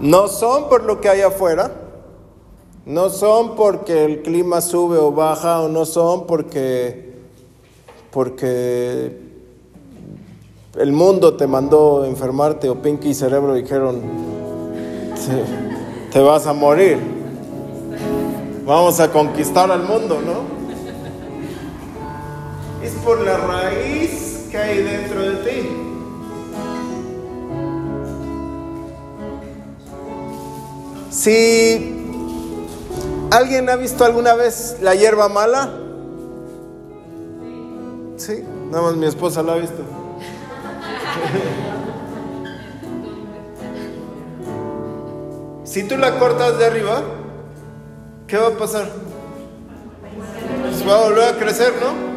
No son por lo que hay afuera, no son porque el clima sube o baja, o no son porque, porque el mundo te mandó enfermarte o Pinky y Cerebro dijeron, te, te vas a morir. Vamos a conquistar al mundo, ¿no? Es por la raíz que hay dentro de ti. Si alguien ha visto alguna vez la hierba mala, sí, nada más mi esposa la ha visto. si tú la cortas de arriba, ¿qué va a pasar? Pues va a volver a crecer, ¿no?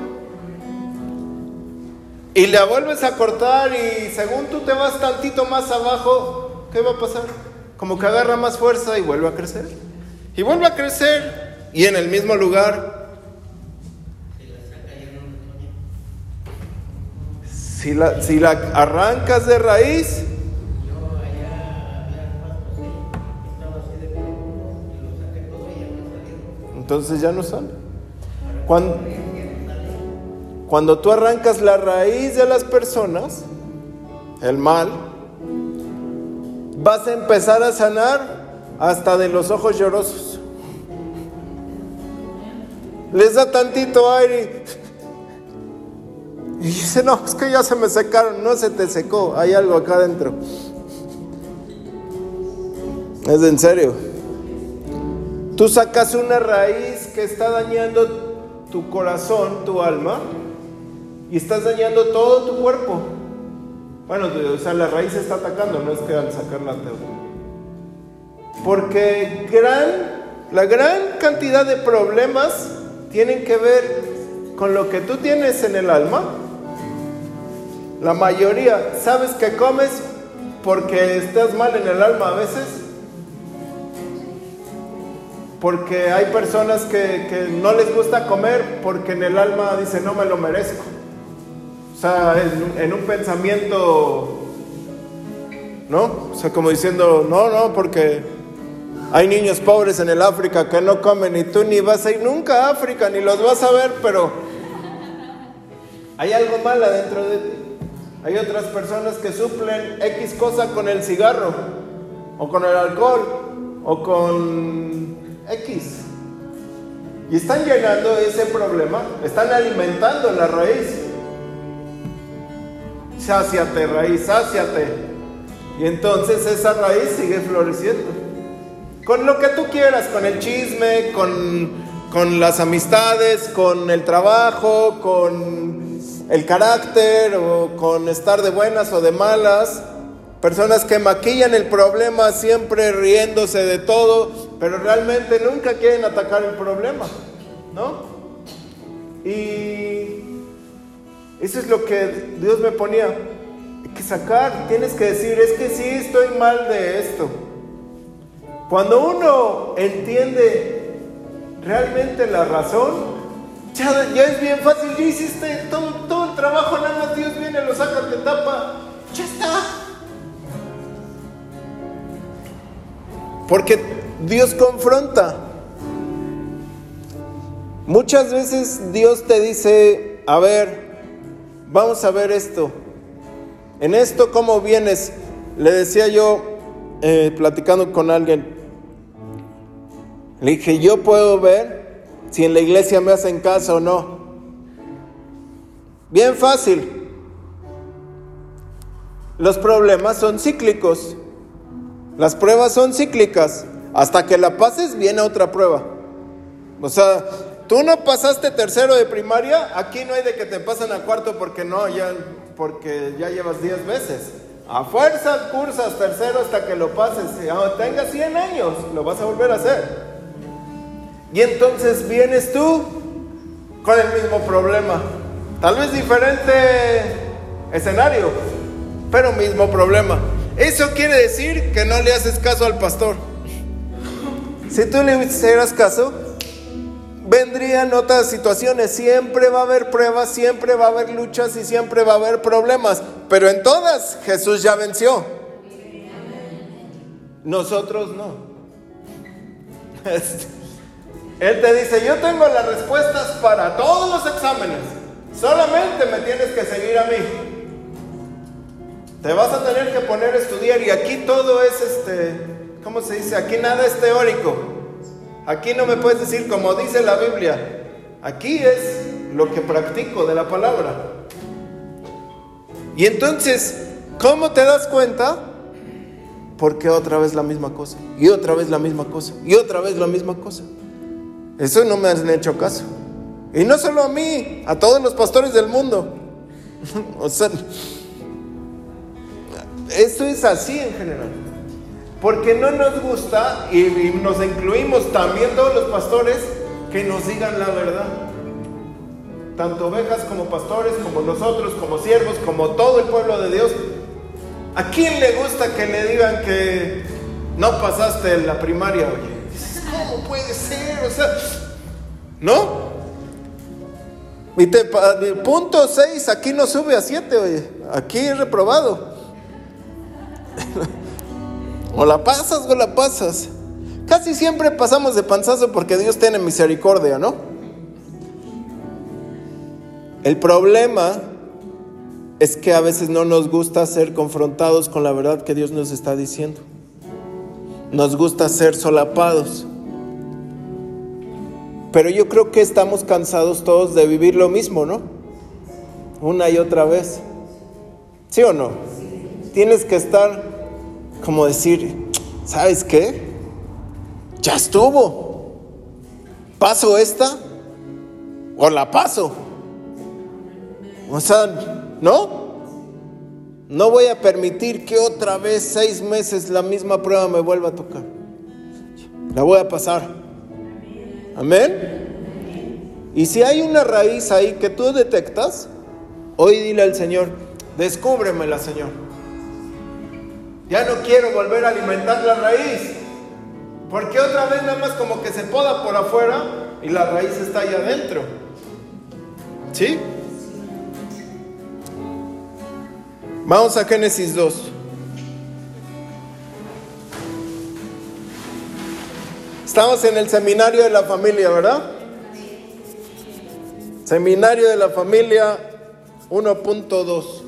Y la vuelves a cortar y según tú te vas tantito más abajo, ¿qué va a pasar? Como que agarra más fuerza y vuelve a crecer. Y vuelve a crecer y en el mismo lugar. Si la, si la arrancas de raíz, entonces ya no sale. Cuando, cuando tú arrancas la raíz de las personas, el mal, vas a empezar a sanar hasta de los ojos llorosos. Les da tantito aire y dice, no, es que ya se me secaron, no se te secó, hay algo acá adentro. Es en serio. Tú sacas una raíz que está dañando tu corazón, tu alma, y estás dañando todo tu cuerpo. Bueno, o sea, la raíz está atacando, no es que al sacarla te... Porque gran, la gran cantidad de problemas tienen que ver con lo que tú tienes en el alma. La mayoría, ¿sabes que comes porque estás mal en el alma a veces? Porque hay personas que, que no les gusta comer porque en el alma dicen no me lo merezco sea, en, un pensamiento, ¿no? O sea, como diciendo, no, no, porque hay niños pobres en el África que no comen y tú ni vas a ir nunca a África, ni los vas a ver, pero hay algo mal adentro de ti. Hay otras personas que suplen X cosa con el cigarro, o con el alcohol, o con X. Y están llenando ese problema, están alimentando la raíz sáciate raíz, sáciate. Y entonces esa raíz sigue floreciendo. Con lo que tú quieras, con el chisme, con, con las amistades, con el trabajo, con el carácter o con estar de buenas o de malas. Personas que maquillan el problema siempre riéndose de todo, pero realmente nunca quieren atacar el problema, ¿no? Y eso es lo que Dios me ponía. Hay que sacar, tienes que decir, es que sí estoy mal de esto. Cuando uno entiende realmente la razón, ya, es bien fácil, ya hiciste todo, todo el trabajo, nada más Dios viene, lo saca, te tapa, ya está. Porque Dios confronta. Muchas veces Dios te dice, a ver, Vamos a ver esto. En esto, ¿cómo vienes? Le decía yo, eh, platicando con alguien, le dije, yo puedo ver si en la iglesia me hacen caso o no. Bien fácil. Los problemas son cíclicos. Las pruebas son cíclicas. Hasta que la pases viene otra prueba. O sea, Tú no pasaste tercero de primaria, aquí no hay de que te pasen a cuarto porque no, ya, porque ya llevas 10 veces. A fuerza cursas tercero hasta que lo pases. Aunque tengas 100 años, lo vas a volver a hacer. Y entonces vienes tú con el mismo problema. Tal vez diferente escenario, pero mismo problema. Eso quiere decir que no le haces caso al pastor. Si tú le hicieras caso, vendrían otras situaciones. Siempre va a haber pruebas, siempre va a haber luchas y siempre va a haber problemas. Pero en todas Jesús ya venció. Nosotros no. Él te dice, yo tengo las respuestas para todos los exámenes. Solamente me tienes que seguir a mí. Te vas a tener que poner a estudiar y aquí todo es este, ¿cómo se dice? Aquí nada es teórico. Aquí no me puedes decir como dice la Biblia. Aquí es lo que practico de la palabra. Y entonces, ¿cómo te das cuenta? Porque otra vez la misma cosa, y otra vez la misma cosa, y otra vez la misma cosa. Eso no me han hecho caso. Y no solo a mí, a todos los pastores del mundo. o sea, esto es así en general. Porque no nos gusta, y, nos incluimos también todos los pastores, que nos digan la verdad. Tanto ovejas como pastores, como nosotros, como siervos, como todo el pueblo de Dios. ¿A quién le gusta que le digan que no pasaste la primaria, oye? ¿Cómo puede ser? O sea, ¿no? Y te, punto 6, aquí no sube a 7, oye. Aquí es reprobado. o la pasas o la pasas. Casi siempre pasamos de panzazo porque Dios tiene misericordia, ¿no? El problema es que a veces no nos gusta ser confrontados con la verdad que Dios nos está diciendo. Nos gusta ser solapados. Pero yo creo que estamos cansados todos de vivir lo mismo, ¿no? Una y otra vez. ¿Sí o no? Tienes que estar como decir, ¿sabes qué? Ya estuvo. ¿Paso esta? ¿O la paso? O sea, ¿no? No voy a permitir que otra vez seis meses la misma prueba me vuelva a tocar. La voy a pasar. Amén. Y si hay una raíz ahí que tú detectas, hoy dile al Señor, descúbremela, Señor. Ya no quiero volver a alimentar la raíz. Porque otra vez nada más como que se poda por afuera y la raíz está ahí adentro. ¿Sí? Vamos a Génesis 2. Estamos en el seminario de la familia, ¿verdad? Seminario de la familia 1.2.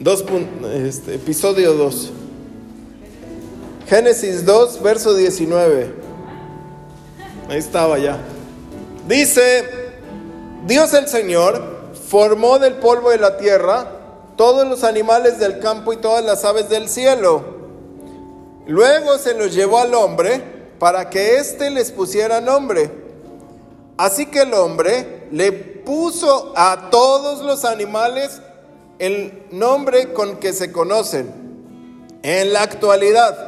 Este, episodio 2. Génesis 2, verso 19. Ahí estaba ya. Dice, Dios el Señor formó del polvo de la tierra todos los animales del campo y todas las aves del cielo Luego se los llevó al hombre para que éste les pusiera nombre. Así que el hombre le puso a todos los animales el nombre con que se conocen en la actualidad.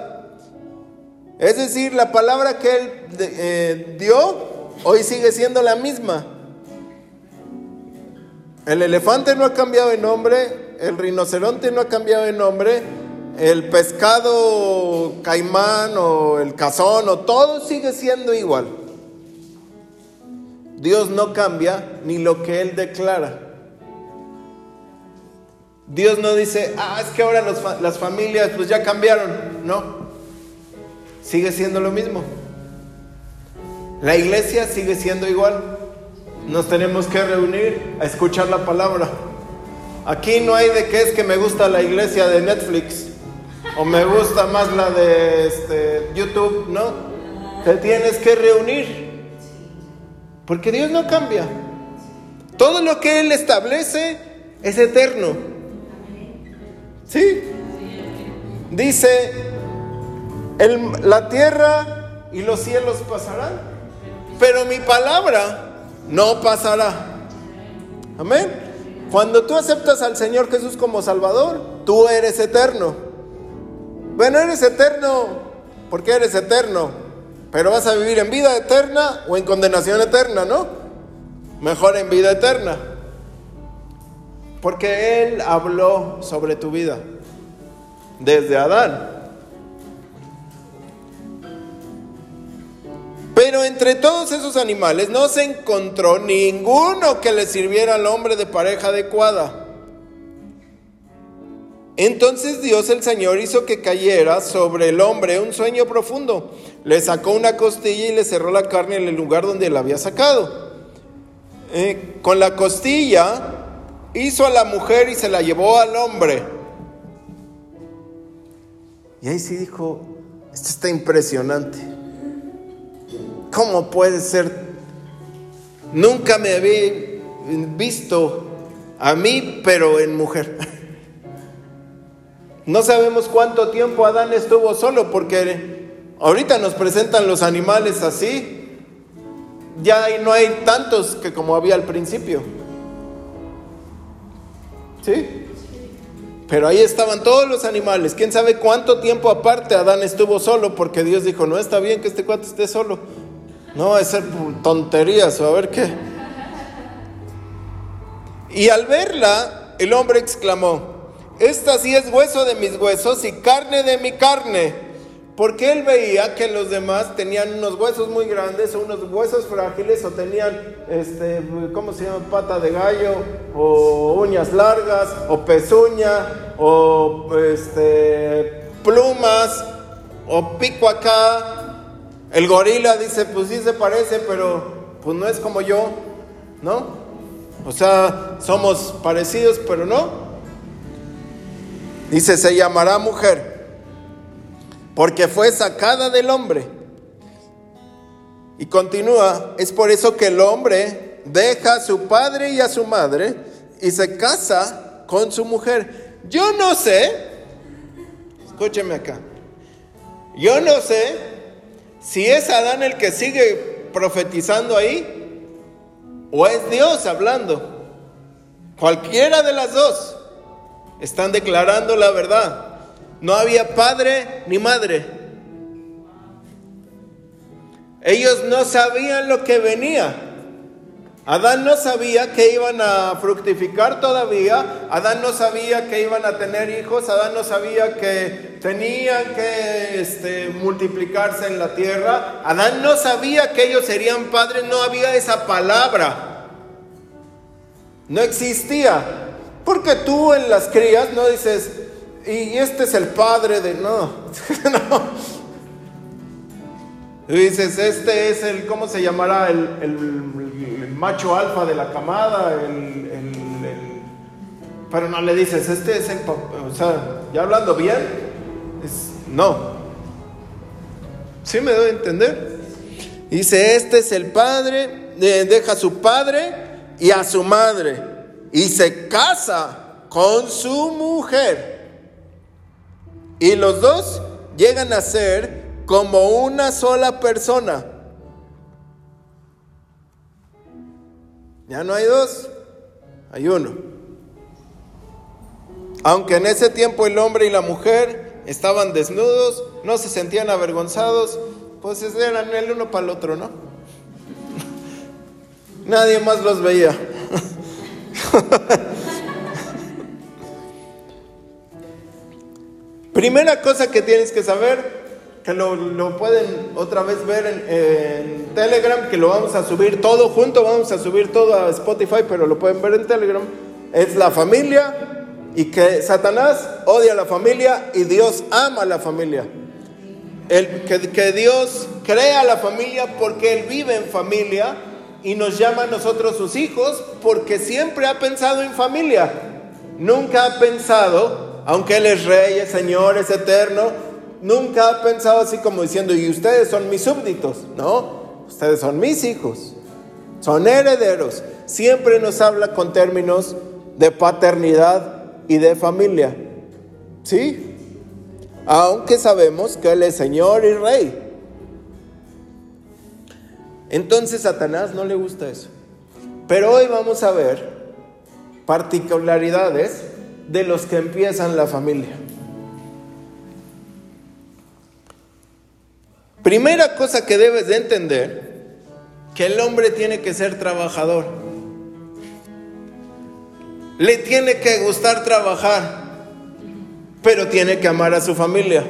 Es decir, la palabra que él eh, dio hoy sigue siendo la misma. El elefante no ha cambiado de nombre, el rinoceronte no ha cambiado de nombre, el pescado caimán o el cazón o todo sigue siendo igual. Dios no cambia ni lo que Él declara. Dios no dice, ah, es que ahora las familias pues ya cambiaron. No, sigue siendo lo mismo. La iglesia sigue siendo igual. Nos tenemos que reunir a escuchar la palabra. Aquí no hay de qué es que me gusta la iglesia de Netflix o me gusta más la de este, YouTube, ¿no? Te tienes que reunir. Porque Dios no cambia. Todo lo que Él establece es eterno. ¿Sí? Dice, la tierra y los cielos pasarán, pero mi palabra no pasará. Amén. Cuando tú aceptas al Señor Jesús como Salvador, tú eres eterno. Bueno, eres eterno porque eres eterno, pero vas a vivir en vida eterna o en condenación eterna, ¿no? Mejor en vida eterna. Porque Él habló sobre tu vida desde Adán. Pero entre todos esos animales no se encontró ninguno que le sirviera al hombre de pareja adecuada. Entonces Dios el Señor hizo que cayera sobre el hombre un sueño profundo. Le sacó una costilla y le cerró la carne en el lugar donde la había sacado. Eh, con la costilla hizo a la mujer y se la llevó al hombre. Y ahí sí dijo, esto está impresionante. ¿Cómo puede ser? Nunca me había visto a mí, pero en mujer. No sabemos cuánto tiempo Adán estuvo solo porque ahorita nos presentan los animales así. Ya no hay tantos que como había al principio. ¿Sí? Pero ahí estaban todos los animales. ¿Quién sabe cuánto tiempo aparte Adán estuvo solo? Porque Dios dijo, no está bien que este cuate esté solo. No, es ser tonterías o a ver qué. Y al verla, el hombre exclamó, esta sí es hueso de mis huesos y carne de mi carne. Porque él veía que los demás tenían unos huesos muy grandes o unos huesos frágiles o tenían, este, ¿cómo se llama? Pata de gallo o uñas largas o pezuña o este, plumas o pico acá. El gorila dice, pues sí se parece, pero pues no es como yo, ¿no? O sea, somos parecidos, pero no. Dice, se llamará mujer, porque fue sacada del hombre. Y continúa, es por eso que el hombre deja a su padre y a su madre y se casa con su mujer. Yo no sé, escúcheme acá, yo no sé si es Adán el que sigue profetizando ahí o es Dios hablando. Cualquiera de las dos. Están declarando la verdad. No había padre ni madre. Ellos no sabían lo que venía. Adán no sabía que iban a fructificar todavía. Adán no sabía que iban a tener hijos. Adán no sabía que tenían que este, multiplicarse en la tierra. Adán no sabía que ellos serían padres. No había esa palabra. No existía. Porque tú en las crías no dices, y este es el padre de... No, no. dices, este es el, ¿cómo se llamará? El, macho alfa de la camada, el, pero no le dices, este es el, o sea, ya hablando bien, no. ¿Sí me doy a entender? Dice, este es el padre, deja a su padre y a su madre y se casa con su mujer. Y los dos llegan a ser como una sola persona. Ya no hay dos, hay uno. Aunque en ese tiempo el hombre y la mujer estaban desnudos, no se sentían avergonzados, pues eran el uno para el otro, ¿no? Nadie más los veía. Primera cosa que tienes que saber, que lo, pueden otra vez ver en, en, Telegram, que lo vamos a subir todo junto, vamos a subir todo a Spotify, pero lo pueden ver en Telegram, es la familia y que Satanás odia a la familia y Dios ama a la familia. El, que, que Dios crea la familia porque Él vive en familia y nos llama a nosotros sus hijos porque siempre ha pensado en familia. Nunca ha pensado, aunque Él es rey, es Señor, es eterno, nunca ha pensado así como diciendo, y ustedes son mis súbditos. No, ustedes son mis hijos, son herederos. Siempre nos habla con términos de paternidad y de familia. ¿Sí? Aunque sabemos que Él es Señor y Rey. Entonces Satanás no le gusta eso. Pero hoy vamos a ver particularidades de los que empiezan la familia. Primera cosa que debes de entender, que el hombre tiene que ser trabajador. Le tiene que gustar trabajar, pero tiene que amar a su familia.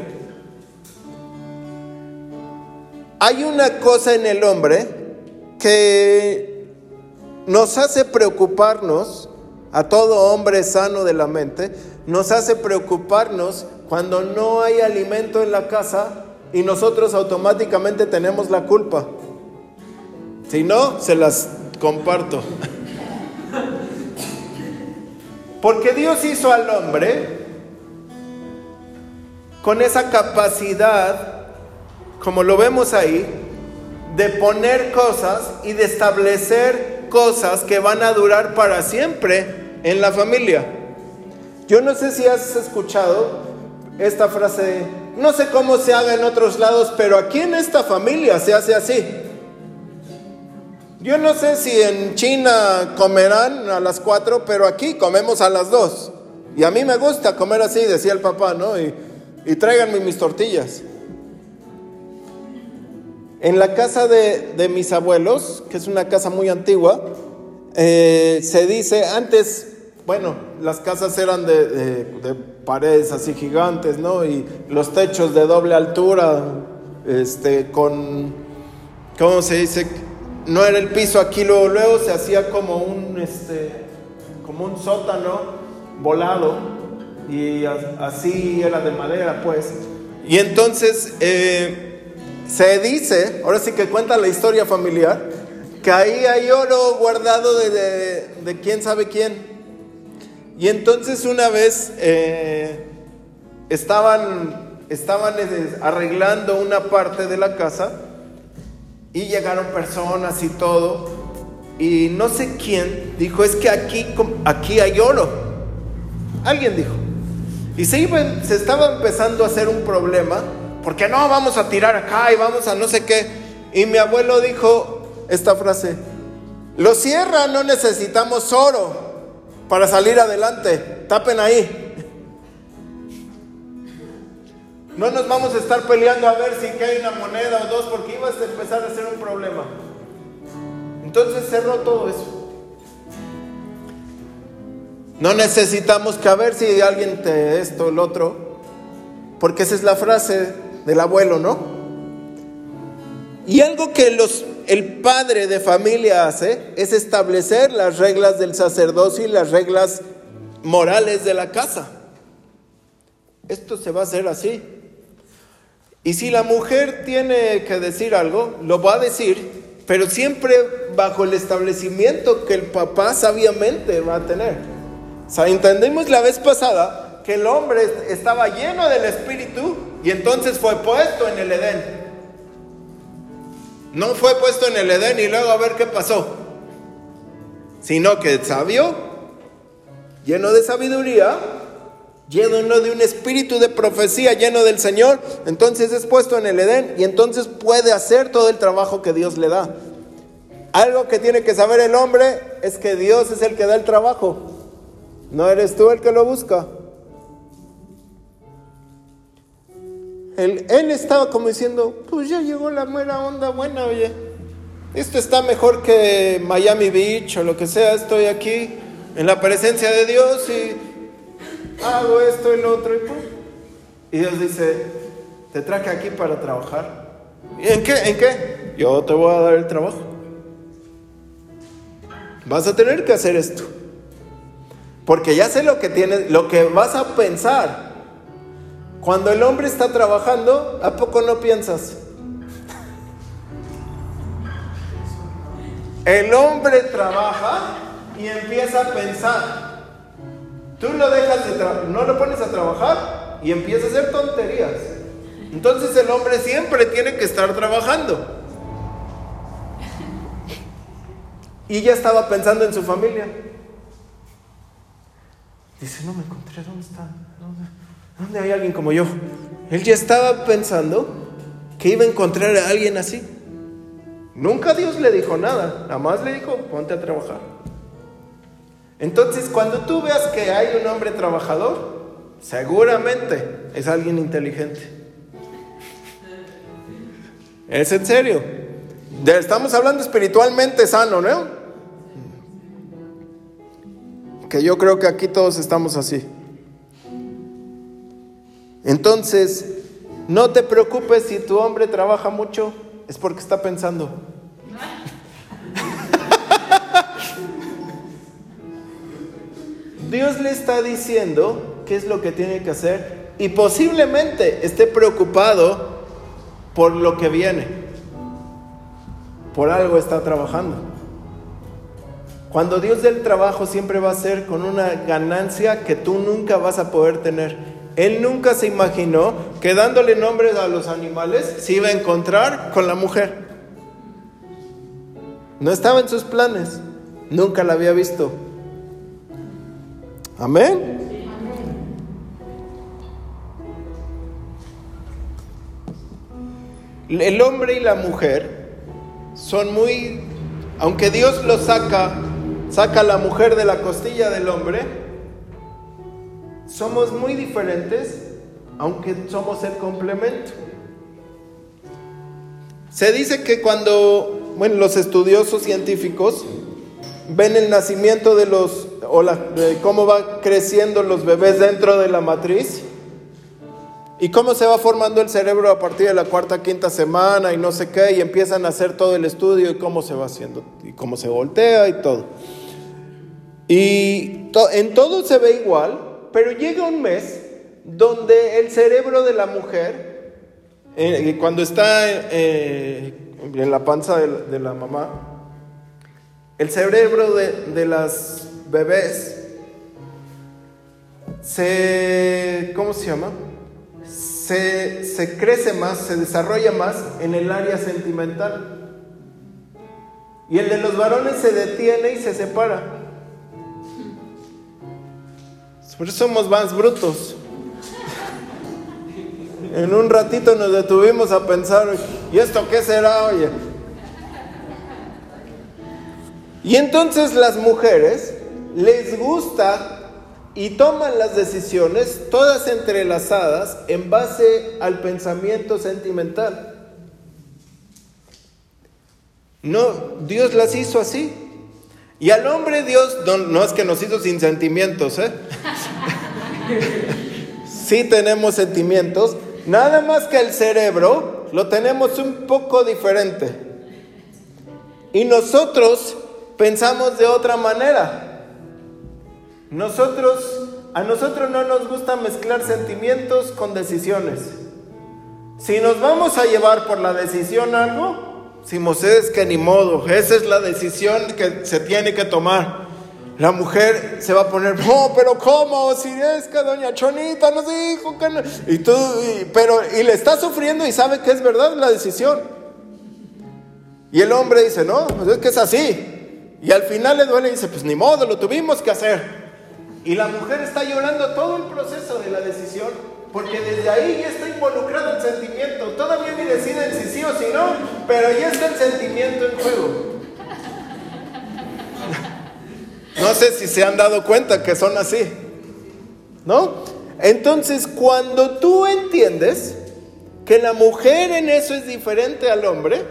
Hay una cosa en el hombre que nos hace preocuparnos a todo hombre sano de la mente, nos hace preocuparnos cuando no hay alimento en la casa y nosotros automáticamente tenemos la culpa. Si no, se las comparto. Porque Dios hizo al hombre con esa capacidad, como lo vemos ahí, de poner cosas y de establecer cosas que van a durar para siempre en la familia. Yo no sé si has escuchado esta frase, no sé cómo se haga en otros lados, pero aquí en esta familia se hace así. Yo no sé si en China comerán a las cuatro, pero aquí comemos a las dos. Y a mí me gusta comer así, decía el papá, ¿no? Y, y tráiganme mis tortillas. En la casa de, mis abuelos, que es una casa muy antigua, eh, se dice, antes, bueno, las casas eran de, de, paredes así gigantes, ¿no? Y los techos de doble altura, este, con, ¿cómo se dice? No era el piso aquí, luego, luego se hacía como un, este, como un sótano volado, y así era de madera, pues. Y entonces, eh, se dice, ahora sí que cuenta la historia familiar, que ahí hay oro guardado de, quién sabe quién. Y entonces una vez eh, estaban, estaban eh, arreglando una parte de la casa y llegaron personas y todo. Y no sé quién dijo, es que aquí, aquí hay oro. Alguien dijo. Y se, se estaba empezando a hacer un problema porque no vamos a tirar acá y vamos a no sé qué. Y mi abuelo dijo esta frase, lo cierra, no necesitamos oro para salir adelante, tapen ahí. No nos vamos a estar peleando a ver si hay una moneda o dos porque ibas a empezar a ser un problema. Entonces cerró todo eso. No necesitamos que a ver si alguien te esto, el otro, porque esa es la frase del abuelo, ¿no? Y algo que los, el padre de familia hace es establecer las reglas del sacerdocio y las reglas morales de la casa. Esto se va a hacer así. Y si la mujer tiene que decir algo, lo va a decir, pero siempre bajo el establecimiento que el papá sabiamente va a tener. O sea, entendimos la vez pasada que el hombre estaba lleno del Espíritu y entonces fue puesto en el Edén. No fue puesto en el Edén y luego a ver qué pasó. Sino que sabio, lleno de sabiduría, lleno de un espíritu de profecía, lleno del Señor, entonces es puesto en el Edén y entonces puede hacer todo el trabajo que Dios le da. Algo que tiene que saber el hombre es que Dios es el que da el trabajo. No eres tú el que lo busca. Él, estaba como diciendo, pues ya llegó la buena onda buena, oye. Esto está mejor que Miami Beach o lo que sea. Estoy aquí en la presencia de Dios y hago esto y lo otro y Y Dios dice, te traje aquí para trabajar. ¿Y en qué? ¿En qué? Yo te voy a dar el trabajo. Vas a tener que hacer esto. Porque ya sé lo que tienes, lo que vas a pensar. Cuando el hombre está trabajando, ¿a poco no piensas? El hombre trabaja y empieza a pensar. Tú lo dejas de no lo pones a trabajar y empieza a hacer tonterías. Entonces el hombre siempre tiene que estar trabajando. Y ya estaba pensando en su familia. Dice, no me encontré, ¿dónde está? ¿Dónde? ¿Dónde hay alguien como yo? Él ya estaba pensando que iba a encontrar a alguien así. Nunca Dios le dijo nada, nada más le dijo, ponte a trabajar. Entonces, cuando tú veas que hay un hombre trabajador, seguramente es alguien inteligente. Es en serio. Estamos hablando espiritualmente sano, ¿no? Que yo creo que aquí todos estamos así. Entonces, no te preocupes si tu hombre trabaja mucho, es porque está pensando. Dios le está diciendo qué es lo que tiene que hacer y posiblemente esté preocupado por lo que viene. Por algo está trabajando. Cuando Dios del trabajo siempre va a ser con una ganancia que tú nunca vas a poder tener. Él nunca se imaginó que dándole nombres a los animales se iba a encontrar con la mujer. No estaba en sus planes. Nunca la había visto. Amén. El hombre y la mujer son muy, aunque Dios los saca, saca a la mujer de la costilla del hombre, somos muy diferentes, aunque somos el complemento. Se dice que cuando, los estudiosos científicos ven el nacimiento de los, o de cómo va creciendo los bebés dentro de la matriz, y cómo se va formando el cerebro a partir de la cuarta, quinta semana y no sé qué, y empiezan a hacer todo el estudio y cómo se va haciendo, y cómo se voltea y todo. Y en todo se ve igual, pero llega un mes donde el cerebro de la mujer, eh, cuando está eh, en la panza de, la mamá, el cerebro de, de las bebés se, ¿cómo se llama? Se, se, crece más, se desarrolla más en el área sentimental. Y el de los varones se detiene y se separa. Por eso somos más brutos. En un ratito nos detuvimos a pensar, ¿y esto qué será, oye? Y entonces las mujeres les gusta y toman las decisiones todas entrelazadas en base al pensamiento sentimental. No, Dios las hizo así. Y al hombre Dios, no, es que nos hizo sin sentimientos, ¿eh? sí tenemos sentimientos, nada más que el cerebro lo tenemos un poco diferente. Y nosotros pensamos de otra manera. Nosotros, a nosotros no nos gusta mezclar sentimientos con decisiones. Si nos vamos a llevar por la decisión algo, si Moisés que ni modo, esa es la decisión que se tiene que tomar. La mujer se va a poner, no, pero ¿cómo? Si es que doña Chonita nos dijo que no. Y tú, pero, y le está sufriendo y sabe que es verdad la decisión. Y el hombre dice, no, pues es que es así. Y al final le duele y dice, pues ni modo, lo tuvimos que hacer. Y la mujer está llorando todo el proceso de la decisión porque desde ahí ya está involucrado el sentimiento. Todavía ni deciden si sí o si no, pero ya está el sentimiento en juego. No sé si se han dado cuenta que son así. ¿No? Entonces, cuando tú entiendes que la mujer en eso es diferente al hombre,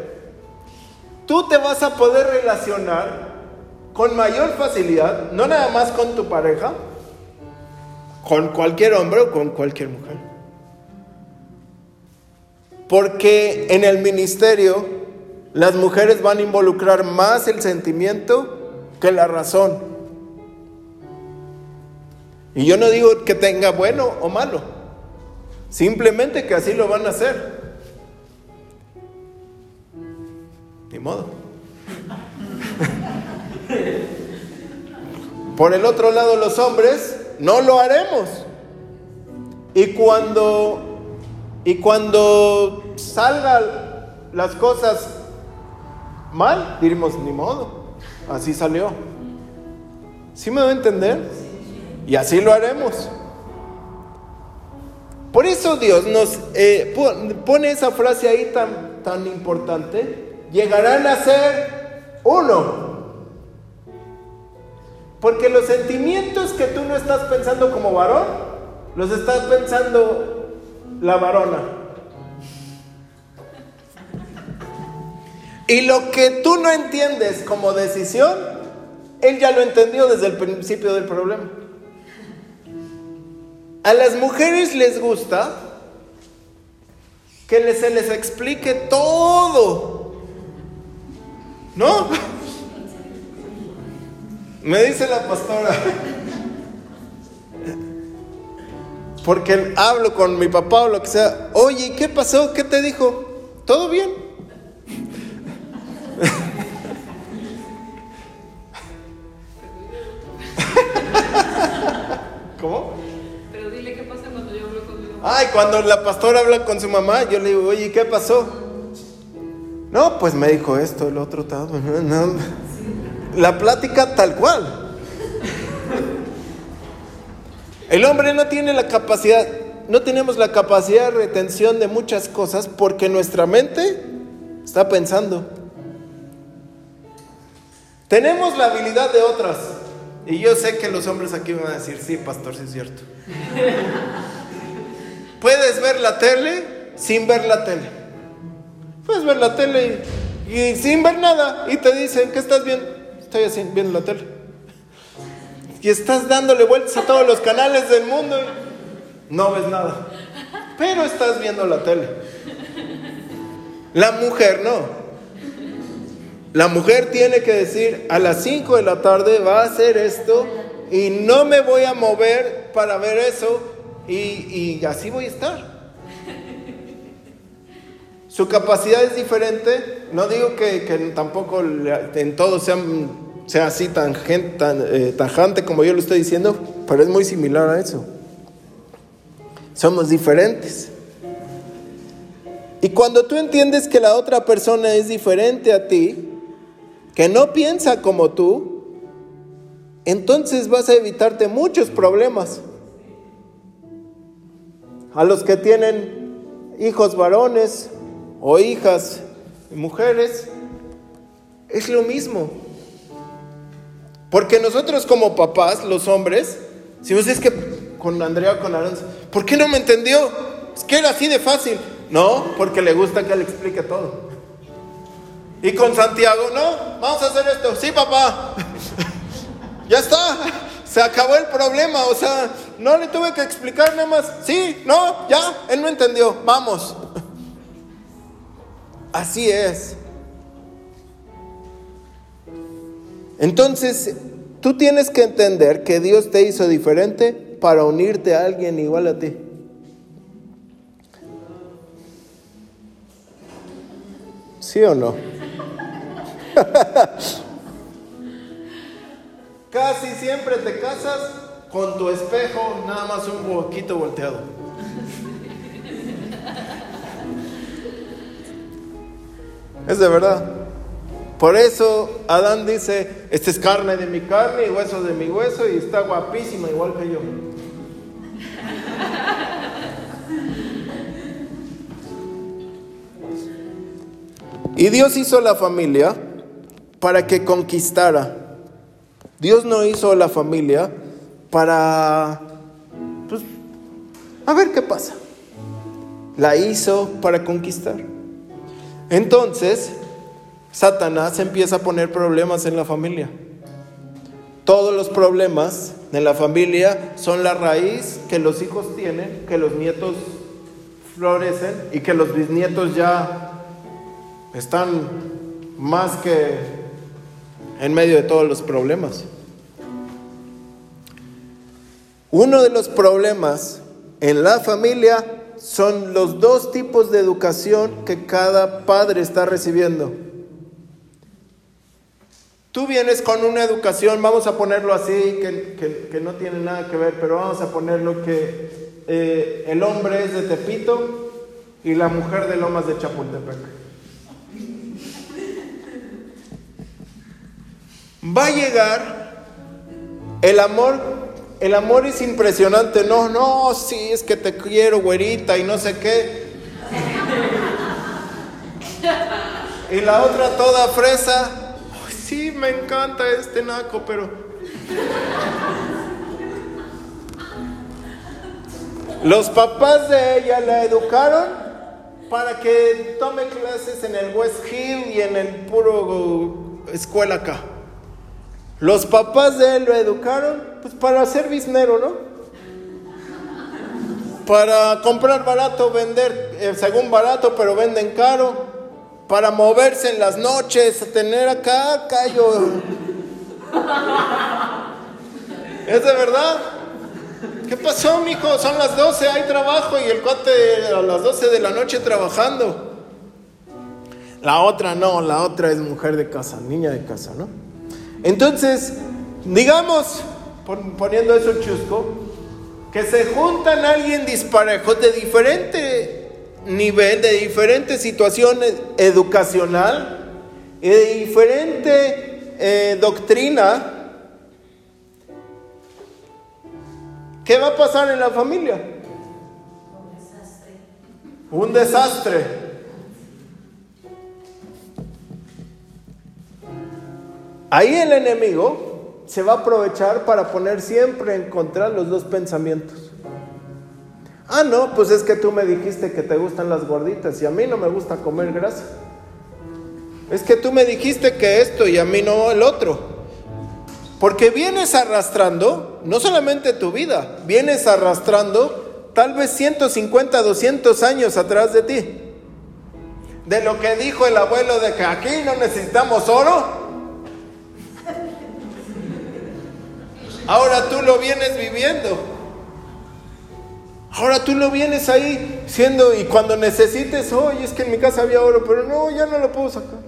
tú te vas a poder relacionar con mayor facilidad, no nada más con tu pareja, con cualquier hombre o con cualquier mujer. Porque en el ministerio las mujeres van a involucrar más el sentimiento que la razón. Y yo no digo que tenga bueno o malo, simplemente que así lo van a hacer. Ni modo. Por el otro lado, los hombres no lo haremos. Y cuando, y cuando salgan las cosas mal, diremos, ni modo, así salió. ¿Sí me va a entender? Y así lo haremos. Por eso Dios nos eh, pone esa frase ahí tan, tan importante. Llegarán a ser uno. Porque los sentimientos que tú no estás pensando como varón, los estás pensando la varona. Y lo que tú no entiendes como decisión, él ya lo entendió desde el principio del problema. A las mujeres les gusta que se les explique todo. ¿No? Me dice la pastora, Porque hablo con mi papá o lo que sea. Oye, ¿qué pasó? ¿Qué te dijo? ¿Todo bien? ¿Cómo? Pero dile qué pasa cuando yo hablo con mi mamá. Ay, cuando la pastora habla con su mamá, yo le digo, oye, ¿qué pasó? No, pues me dijo esto, el otro, tal. no. La plática tal cual. El hombre no tiene la capacidad, no tenemos la capacidad de retención de muchas cosas porque nuestra mente está pensando. Tenemos la habilidad de otras. Y yo sé que los hombres aquí van a decir, sí, pastor, sí es cierto. Puedes ver la tele sin ver la tele. Puedes ver la tele y, y sin ver nada. Y te dicen, ¿qué estás viendo? Estoy así, viendo la tele. Y estás dándole vueltas a todos los canales del mundo y no ves nada. Pero estás viendo la tele. La mujer no. La mujer tiene que decir, a las 5 de la tarde va a hacer esto y no me voy a mover para ver eso y, y así voy a estar. Su capacidad es diferente. No digo que, tampoco en todo sea, así tan, tan eh, tajante como yo lo estoy diciendo, pero es muy similar a eso. Somos diferentes. Y cuando tú entiendes que la otra persona es diferente a ti, que no piensa como tú, entonces vas a evitarte muchos problemas. A los que tienen hijos varones o hijas mujeres, es lo mismo. Porque nosotros como papás, los hombres, si vos es que con Andrea o con Aranza, ¿por qué no me entendió? Es que era así de fácil. No, porque le gusta que le explique todo. Y con Santiago, no, vamos a hacer esto. Sí, papá. ya está. Se acabó el problema. O sea, no le tuve que explicar nada más. Sí, no, ya, él no entendió. Vamos. Así es. Entonces, tú tienes que entender que Dios te hizo diferente para unirte a alguien igual a ti. ¿Sí o no? Casi siempre te casas con tu espejo, nada más un poquito volteado. Es de verdad. Por eso Adán dice, esta es carne de mi carne y hueso de mi hueso y está guapísima igual que yo. Y Dios hizo la familia para que conquistara. Dios no hizo la familia para, pues, a ver qué pasa. La hizo para conquistar. Entonces, Satanás empieza a poner problemas en la familia. Todos los problemas en la familia son la raíz que los hijos tienen, que los nietos florecen y que los bisnietos ya están más que en medio de todos los problemas. Uno de los problemas en la familia son los dos tipos de educación que cada padre está recibiendo. Tú vienes con una educación, vamos a ponerlo así, que, que- no tiene nada que ver, pero vamos a ponerlo que eh, el hombre es de Tepito y la mujer de Lomas de Chapultepec. Va a llegar el amor, el amor es impresionante, no, no, sí, es que te quiero, güerita, y no sé qué. Y la otra toda fresa, "Ay, sí, me encanta este naco, pero... Los papás de ella la educaron para que tome clases en el West Hill y en el puro escuela acá. Los papás de él lo educaron pues para ser biznero, ¿no? Para comprar barato, vender eh, según barato, pero venden caro. Para moverse en las noches, tener acá callo. ¿Es de verdad? ¿Qué pasó, mijo? Son las 12, hay trabajo y el cuate a las 12 de la noche trabajando. La otra no, la otra es mujer de casa, niña de casa, ¿no? Entonces, digamos, poniendo eso chusco, que se juntan alguien disparejos de diferente nivel, de diferente situación educacional y de diferente eh, doctrina, ¿qué va a pasar en la familia? Un desastre. Un desastre. Ahí el enemigo se va a aprovechar para poner siempre en contra los dos pensamientos. Ah, no, pues es que tú me dijiste que te gustan las gorditas y a mí no me gusta comer grasa. Es que tú me dijiste que esto y a mí no el otro. Porque vienes arrastrando, no solamente tu vida, vienes arrastrando tal vez 150, 200 años atrás de ti. De lo que dijo el abuelo de que aquí no necesitamos oro, Ahora tú lo vienes viviendo. Ahora tú lo vienes ahí siendo y cuando necesites, oye, es que en mi casa había oro, pero no, ya no lo puedo sacar.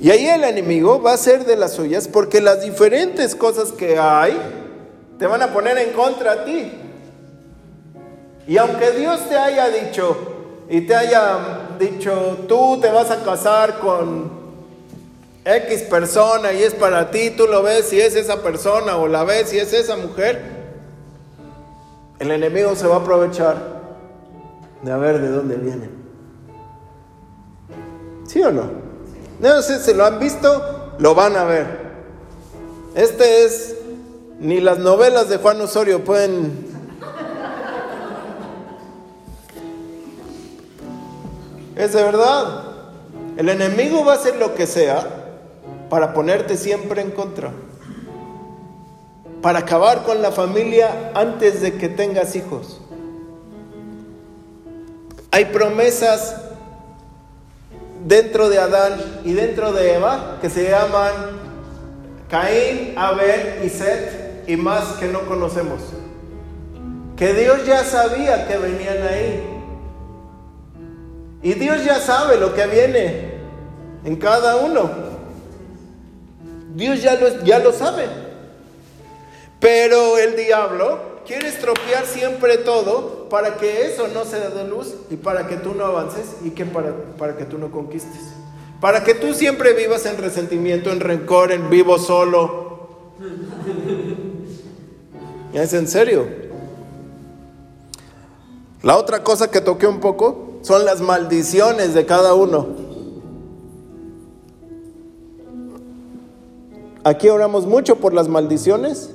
Y ahí el enemigo va a ser de las suyas porque las diferentes cosas que hay te van a poner en contra a ti. Y aunque Dios te haya dicho y te haya dicho, tú te vas a casar con X persona y es para ti, tú lo ves si es esa persona o la ves si es esa mujer, el enemigo se va a aprovechar de ver de dónde viene. ¿Sí o no? No sé si lo han visto, lo van a ver. Este es, ni las novelas de Juan Osorio pueden... Es de verdad. El enemigo va a hacer lo que sea para ponerte siempre en contra, para acabar con la familia antes de que tengas hijos. Hay promesas dentro de Adán y dentro de Eva que se llaman Caín, Abel y Seth y más que no conocemos. Que Dios ya sabía que venían ahí. Y Dios ya sabe lo que viene en cada uno. Dios ya lo, ya lo sabe. Pero el diablo quiere estropear siempre todo para que eso no se dé luz y para que tú no avances y que para, para que tú no conquistes. Para que tú siempre vivas en resentimiento, en rencor, en vivo solo. Es en serio. La otra cosa que toqué un poco son las maldiciones de cada uno. Aquí oramos mucho por las maldiciones,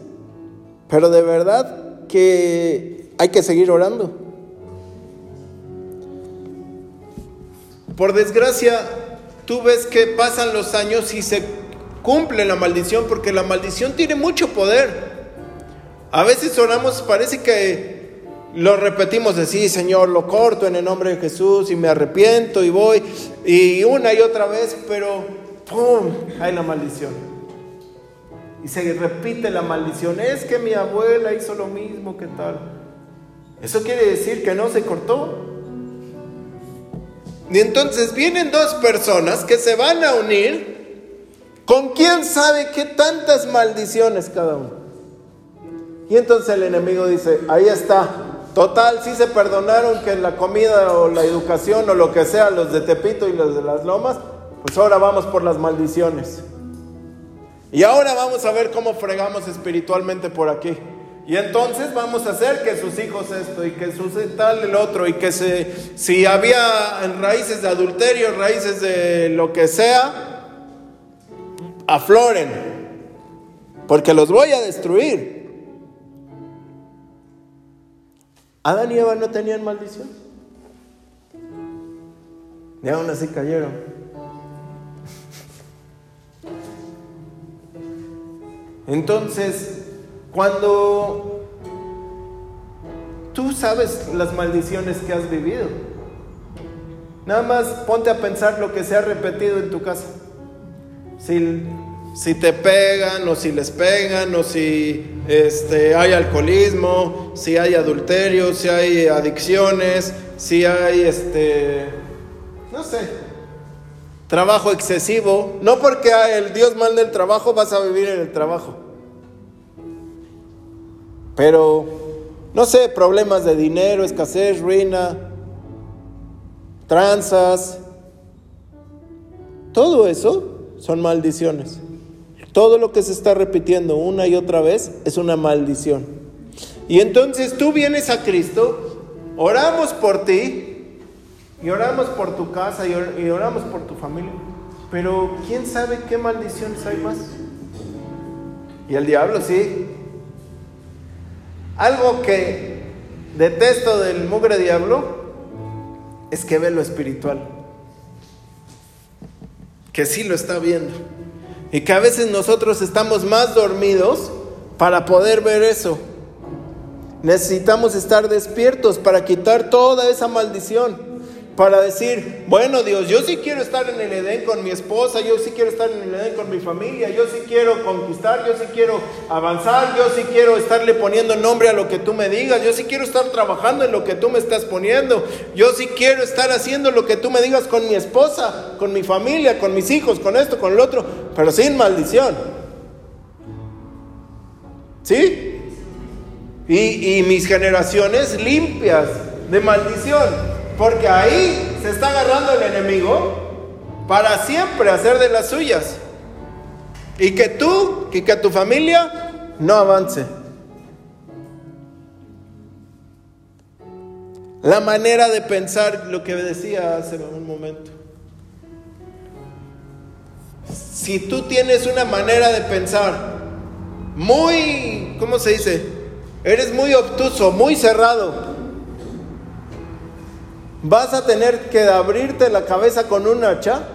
pero de verdad que hay que seguir orando. Por desgracia, tú ves que pasan los años y se cumple la maldición porque la maldición tiene mucho poder. A veces oramos, parece que lo repetimos así, Señor, lo corto en el nombre de Jesús y me arrepiento y voy y una y otra vez, pero ¡pum! hay la maldición. Y se repite la maldición. Es que mi abuela hizo lo mismo que tal. Eso quiere decir que no se cortó. Y entonces vienen dos personas que se van a unir con quién sabe qué tantas maldiciones cada uno. Y entonces el enemigo dice, ahí está. Total, si se perdonaron que la comida o la educación o lo que sea, los de Tepito y los de las Lomas, pues ahora vamos por las maldiciones. Y ahora vamos a ver cómo fregamos espiritualmente por aquí. Y entonces vamos a hacer que sus hijos esto y que sus tal el otro y que se, si había raíces de adulterio, raíces de lo que sea, afloren, porque los voy a destruir. Adán y Eva no tenían maldición. Y aún así cayeron. Entonces, cuando tú sabes las maldiciones que has vivido, nada más ponte a pensar lo que se ha repetido en tu casa. Si si te pegan o si les pegan o si este, hay alcoholismo, si hay adulterio, si hay adicciones, si hay, este, no sé, trabajo excesivo. No porque el Dios manda el trabajo vas a vivir en el trabajo. Pero, no sé, problemas de dinero, escasez, ruina, tranzas, todo eso son maldiciones. Todo lo que se está repitiendo una y otra vez es una maldición. Y entonces tú vienes a Cristo, oramos por ti, y oramos por tu casa, y oramos por tu familia, pero ¿quién sabe qué maldiciones hay más? Y el diablo sí. Algo que detesto del mugre diablo es que ve lo espiritual, que sí lo está viendo. Y que a veces nosotros estamos más dormidos para poder ver eso. Necesitamos estar despiertos para quitar toda esa maldición para decir, bueno Dios, yo sí quiero estar en el Edén con mi esposa, yo sí quiero estar en el Edén con mi familia, yo sí quiero conquistar, yo sí quiero avanzar, yo sí quiero estarle poniendo nombre a lo que tú me digas, yo sí quiero estar trabajando en lo que tú me estás poniendo, yo sí quiero estar haciendo lo que tú me digas con mi esposa, con mi familia, con mis hijos, con esto, con lo otro, pero sin maldición. ¿Sí? Y, y mis generaciones limpias de maldición. Porque ahí se está agarrando el enemigo para siempre hacer de las suyas. Y que tú y que tu familia no avance. La manera de pensar, lo que decía hace un momento. Si tú tienes una manera de pensar muy, ¿cómo se dice? Eres muy obtuso, muy cerrado vas a tener que abrirte la cabeza con un hacha.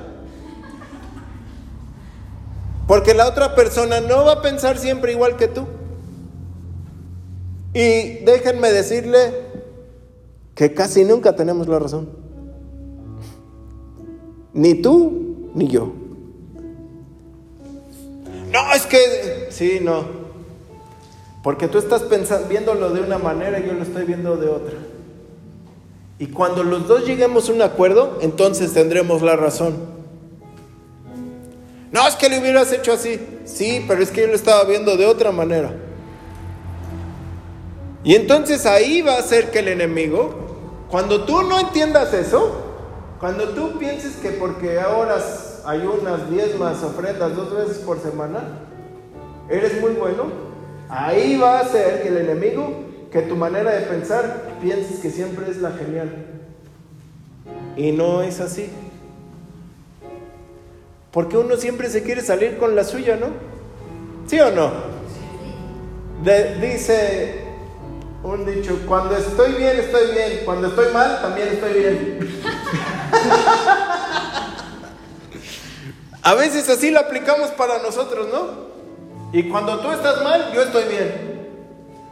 Porque la otra persona no va a pensar siempre igual que tú. Y déjenme decirle que casi nunca tenemos la razón. Ni tú ni yo. No, es que... Sí, no. Porque tú estás pensando, viéndolo de una manera y yo lo estoy viendo de otra. Y cuando los dos lleguemos a un acuerdo, entonces tendremos la razón. No, es que le hubieras hecho así. Sí, pero es que yo lo estaba viendo de otra manera. Y entonces ahí va a ser que el enemigo, cuando tú no entiendas eso, cuando tú pienses que porque ahora hay unas diezmas, ofrendas dos veces por semana, eres muy bueno, ahí va a ser que el enemigo que tu manera de pensar pienses que siempre es la genial. Y no es así. Porque uno siempre se quiere salir con la suya, ¿no? ¿Sí o no? dice un dicho, cuando estoy bien, estoy bien. Cuando estoy mal, también estoy bien. A veces así lo aplicamos para nosotros, ¿no? Y cuando tú estás mal, yo estoy bien.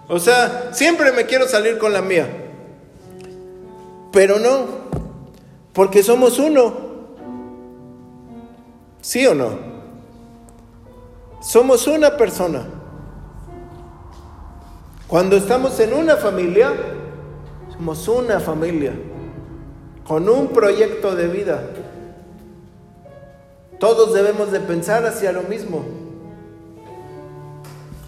O sea, siempre me quiero salir con la mía. Pero no, porque somos uno. ¿Sí o no? Somos una persona. Cuando estamos en una familia, somos una familia, con un proyecto de vida. Todos debemos de pensar hacia lo mismo.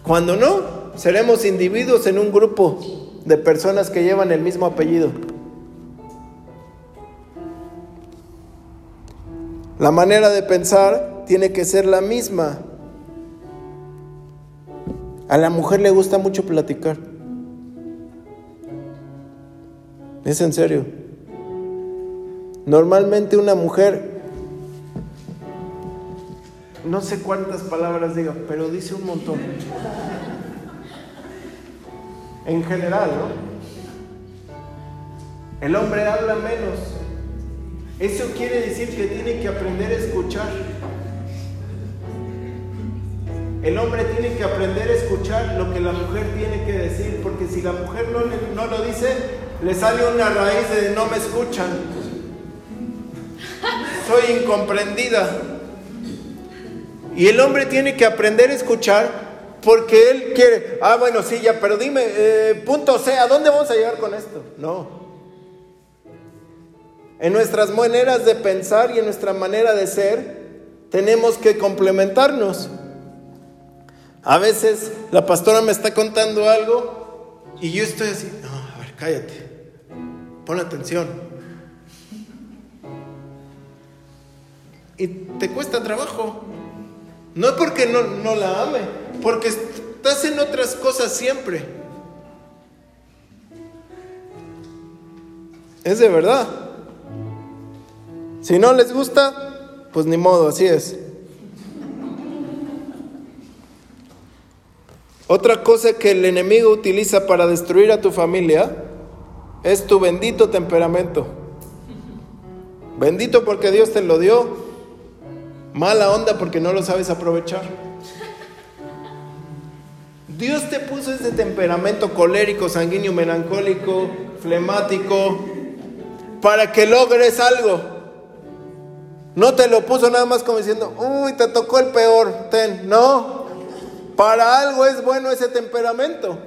Cuando no, seremos individuos en un grupo de personas que llevan el mismo apellido. La manera de pensar tiene que ser la misma. A la mujer le gusta mucho platicar. Es en serio. Normalmente una mujer, no sé cuántas palabras diga, pero dice un montón en general, ¿no? El hombre habla menos. Eso quiere decir que tiene que aprender a escuchar. El hombre tiene que aprender a escuchar lo que la mujer tiene que decir, porque si la mujer no, no lo dice, le sale una raíz de no me escuchan. Soy incomprendida. Y el hombre tiene que aprender a escuchar porque él quiere, ah, bueno, sí, ya, pero dime, eh, punto C, ¿a dónde vamos a llegar con esto? No. En nuestras maneras de pensar y en nuestra manera de ser, tenemos que complementarnos. A veces la pastora me está contando algo y yo estoy así, no, a ver, cállate, pon atención. Y te cuesta trabajo. No es porque no, no la ame, porque estás en otras cosas siempre. Es de verdad. Si no les gusta, pues ni modo, así es. Otra cosa que el enemigo utiliza para destruir a tu familia es tu bendito temperamento. Bendito porque Dios te lo dio. Mala onda porque no lo sabes aprovechar. Dios te puso ese temperamento colérico, sanguíneo, melancólico, flemático, para que logres algo. No te lo puso nada más como diciendo, uy, te tocó el peor, ten. No, para algo es bueno ese temperamento,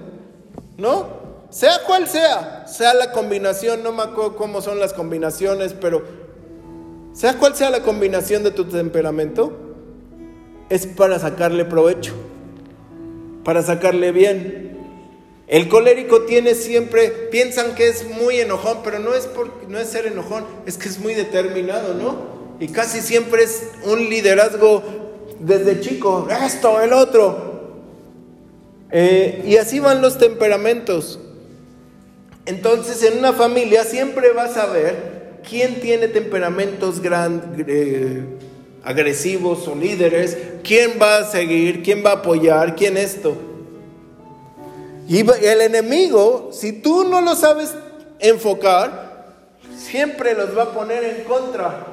¿no? Sea cual sea, sea la combinación, no me acuerdo cómo son las combinaciones, pero sea cual sea la combinación de tu temperamento, es para sacarle provecho, para sacarle bien. El colérico tiene siempre, piensan que es muy enojón, pero no es, por, no es ser enojón, es que es muy determinado, ¿no? Y casi siempre es un liderazgo desde chico, esto, el otro, eh, y así van los temperamentos. Entonces en una familia siempre vas a ver quién tiene temperamentos eh, agresivos o líderes, quién va a seguir, quién va a apoyar, quién esto. Y el enemigo, si tú no lo sabes enfocar, siempre los va a poner en contra.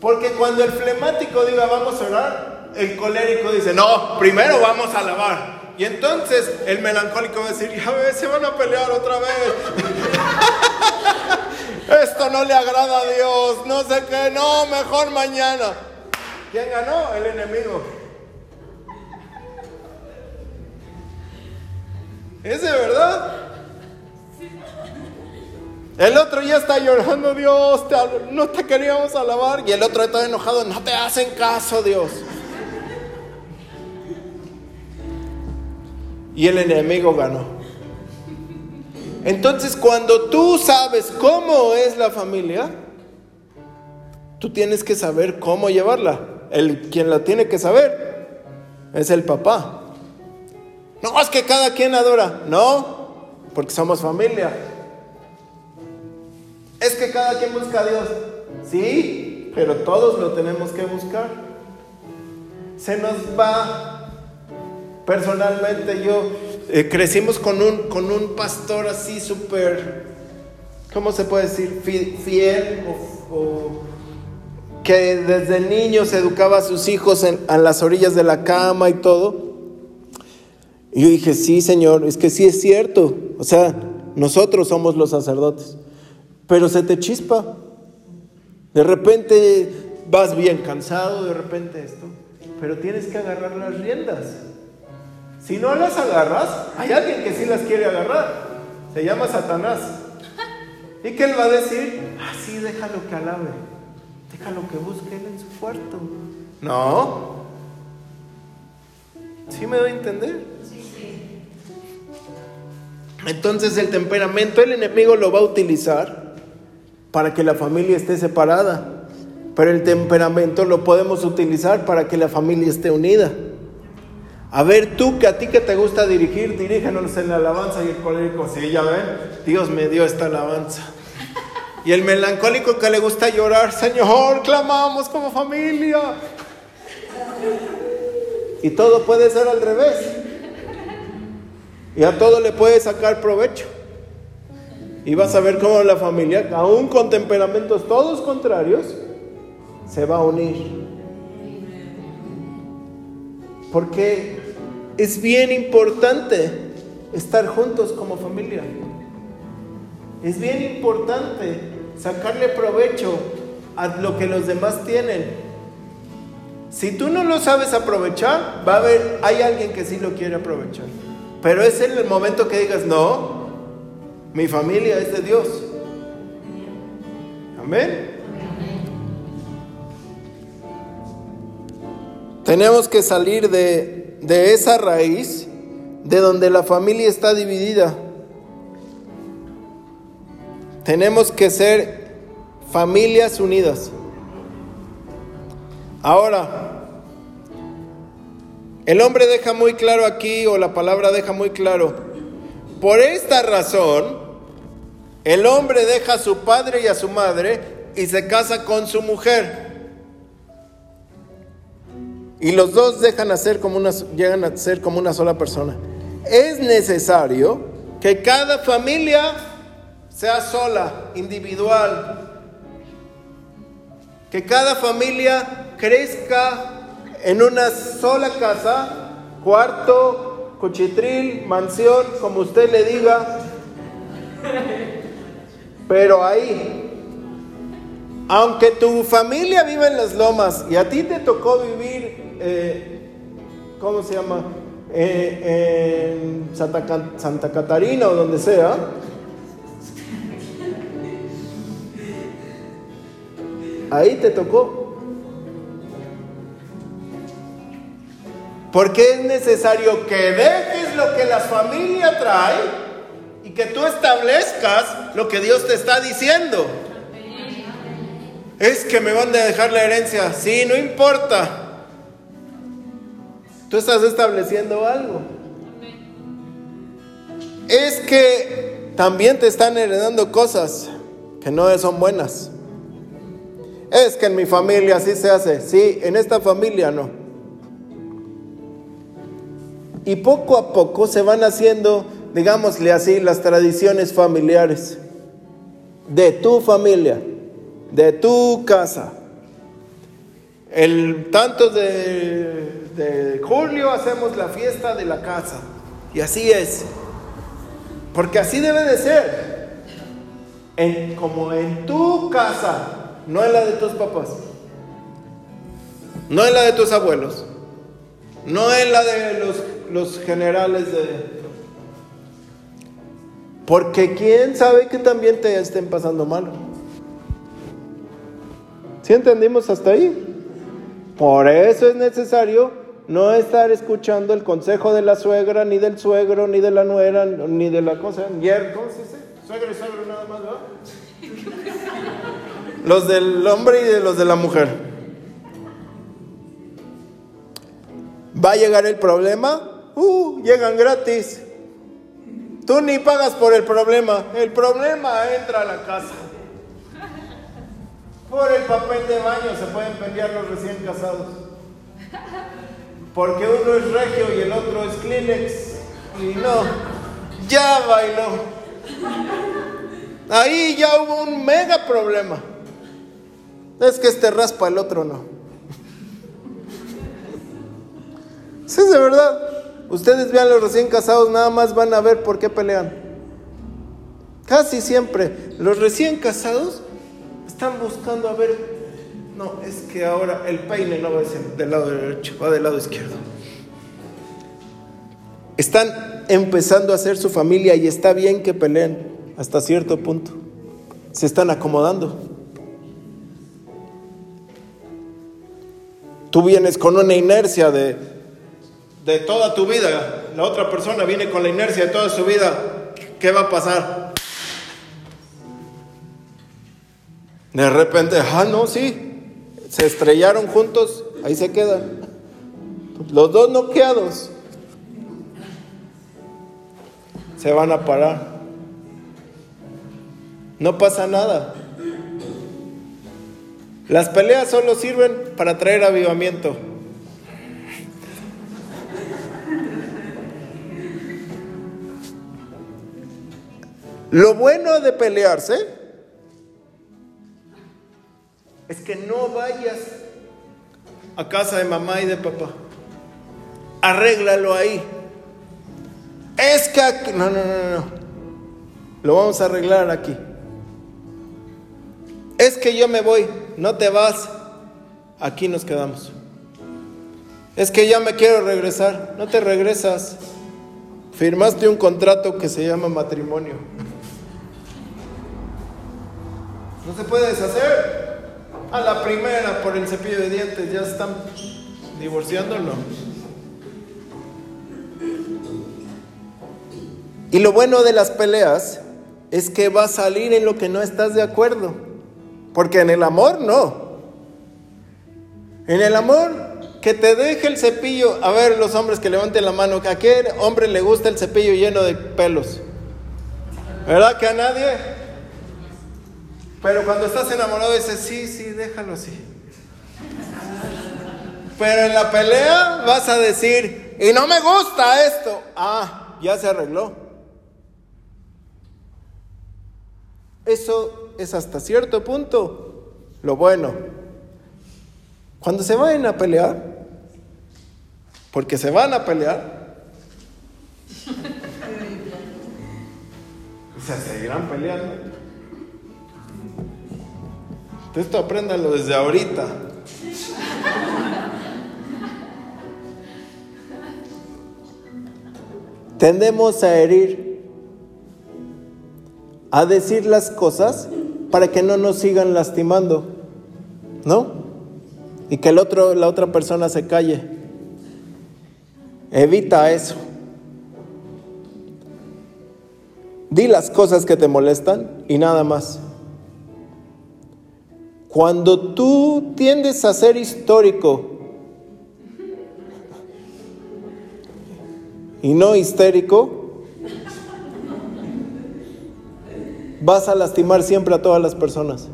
Porque cuando el flemático diga vamos a orar, el colérico dice, no, primero vamos a lavar. Y entonces el melancólico va a decir, ya ves, se van a pelear otra vez. No le agrada a Dios, no sé qué, no, mejor mañana. ¿Quién ganó? El enemigo. ¿Es de verdad? El otro ya está llorando, Dios, no te queríamos alabar. Y el otro está enojado, no te hacen caso, Dios. y el enemigo ganó. Entonces cuando tú sabes cómo es la familia, tú tienes que saber cómo llevarla. El quien la tiene que saber es el papá. No, es que cada quien adora. No, porque somos familia. Es que cada quien busca a Dios. Sí, pero todos lo tenemos que buscar. Se nos va Personalmente yo eh, crecimos con un, con un pastor así súper, ¿cómo se puede decir? Fiel o, que desde niño se educaba a sus hijos en, las orillas de la cama y todo. Y yo dije, sí, Señor, es que sí es cierto. O sea, nosotros somos los sacerdotes. Pero se te chispa. De repente vas bien cansado, de repente esto. Pero tienes que agarrar las riendas. Si no las agarras, hay alguien que sí las quiere agarrar. Se llama Satanás. ¿Y qué él va a decir? Así ah, déjalo que alabe. Déjalo que busque él en su puerto. No. ¿Sí me doy a entender? Entonces el temperamento el enemigo lo va a utilizar para que la familia esté separada. Pero el temperamento lo podemos utilizar para que la familia esté unida. A ver, tú que a ti que te gusta dirigir, dirígenos en la alabanza y el colérico, sí, ya ven, Dios me dio esta alabanza. Y el melancólico que le gusta llorar, Señor, clamamos como familia. Y todo puede ser al revés. Y a todo le puede sacar provecho. Y vas a ver cómo la familia, aún con temperamentos todos contrarios, se va a unir. Porque es bien importante estar juntos como familia. Es bien importante sacarle provecho a lo que los demás tienen. Si tú no lo sabes aprovechar, va a haber, hay alguien que sí lo quiere aprovechar. Pero es el momento que digas, no, mi familia es de Dios. Amén. Tenemos que salir de, de esa raíz de donde la familia está dividida. Tenemos que ser familias unidas. Ahora, el hombre deja muy claro aquí, o la palabra deja muy claro, por esta razón, el hombre deja a su padre y a su madre y se casa con su mujer. Y los dos dejan a ser como una, llegan a ser como una sola persona. Es necesario que cada familia sea sola, individual. Que cada familia crezca en una sola casa, cuarto, cuchitril, mansión, como usted le diga. Pero ahí, aunque tu familia vive en las lomas y a ti te tocó vivir, eh, ¿cómo se llama? Eh, en Santa, Santa Catarina o donde sea, ahí te tocó. Porque es necesario que dejes lo que la familia trae y que tú establezcas lo que Dios te está diciendo. Es que me van a dejar la herencia. Sí, no importa. Tú estás estableciendo algo. Es que también te están heredando cosas que no son buenas. Es que en mi familia así se hace. Sí, en esta familia no. Y poco a poco se van haciendo, digámosle así, las tradiciones familiares de tu familia, de tu casa. El tanto de, de julio hacemos la fiesta de la casa. Y así es. Porque así debe de ser. En, como en tu casa no en la de tus papás, no en la de tus abuelos, no en la de los, los generales de... Porque quién sabe que también te estén pasando mal. ¿Sí entendimos hasta ahí? Por eso es necesario no estar escuchando el consejo de la suegra, ni del suegro, ni de la nuera, ni de la cosa. ¿Cómo se dice? Suegro y suegro nada más, ¿no? Los del hombre y de los de la mujer. ¿Va a llegar el problema? Uh, llegan gratis. Tú ni pagas por el problema. El problema entra a la casa. Por el papel de baño se pueden pelear los recién casados. Porque uno es regio y el otro es Kleenex. Y no, ya bailó. Ahí ya hubo un mega problema. Es que este raspa, el otro no. Sí, de verdad. Ustedes vean los recién casados, nada más van a ver por qué pelean. Casi siempre los recién casados están buscando a ver, no, es que ahora el peine no va del lado derecho, va del lado izquierdo. Están empezando a hacer su familia y está bien que peleen hasta cierto punto. Se están acomodando. Tú vienes con una inercia de, de toda tu vida, la otra persona viene con la inercia de toda su vida. ¿Qué va a pasar? De repente, ah, no, sí, se estrellaron juntos, ahí se quedan. Los dos noqueados se van a parar. No pasa nada. Las peleas solo sirven para traer avivamiento. Lo bueno de pelearse es que no vayas a casa de mamá y de papá. Arréglalo ahí. Es que no, no, no, no. Lo vamos a arreglar aquí. Es que yo me voy no te vas, aquí nos quedamos. Es que ya me quiero regresar. No te regresas. Firmaste un contrato que se llama matrimonio. No se puede deshacer. A la primera por el cepillo de dientes ya están divorciándolo. Y lo bueno de las peleas es que va a salir en lo que no estás de acuerdo. Porque en el amor no. En el amor, que te deje el cepillo. A ver, los hombres que levanten la mano, ¿a qué hombre le gusta el cepillo lleno de pelos? ¿Verdad que a nadie? Pero cuando estás enamorado dices, sí, sí, déjalo así. Pero en la pelea vas a decir, y no me gusta esto. Ah, ya se arregló. Eso es hasta cierto punto lo bueno. Cuando se vayan a pelear, porque se van a pelear, se seguirán peleando. Esto apréndanlo desde ahorita. Tendemos a herir, a decir las cosas para que no nos sigan lastimando, ¿no? Y que el otro, la otra persona se calle. Evita eso. Di las cosas que te molestan y nada más. Cuando tú tiendes a ser histórico y no histérico, vas a lastimar siempre a todas las personas.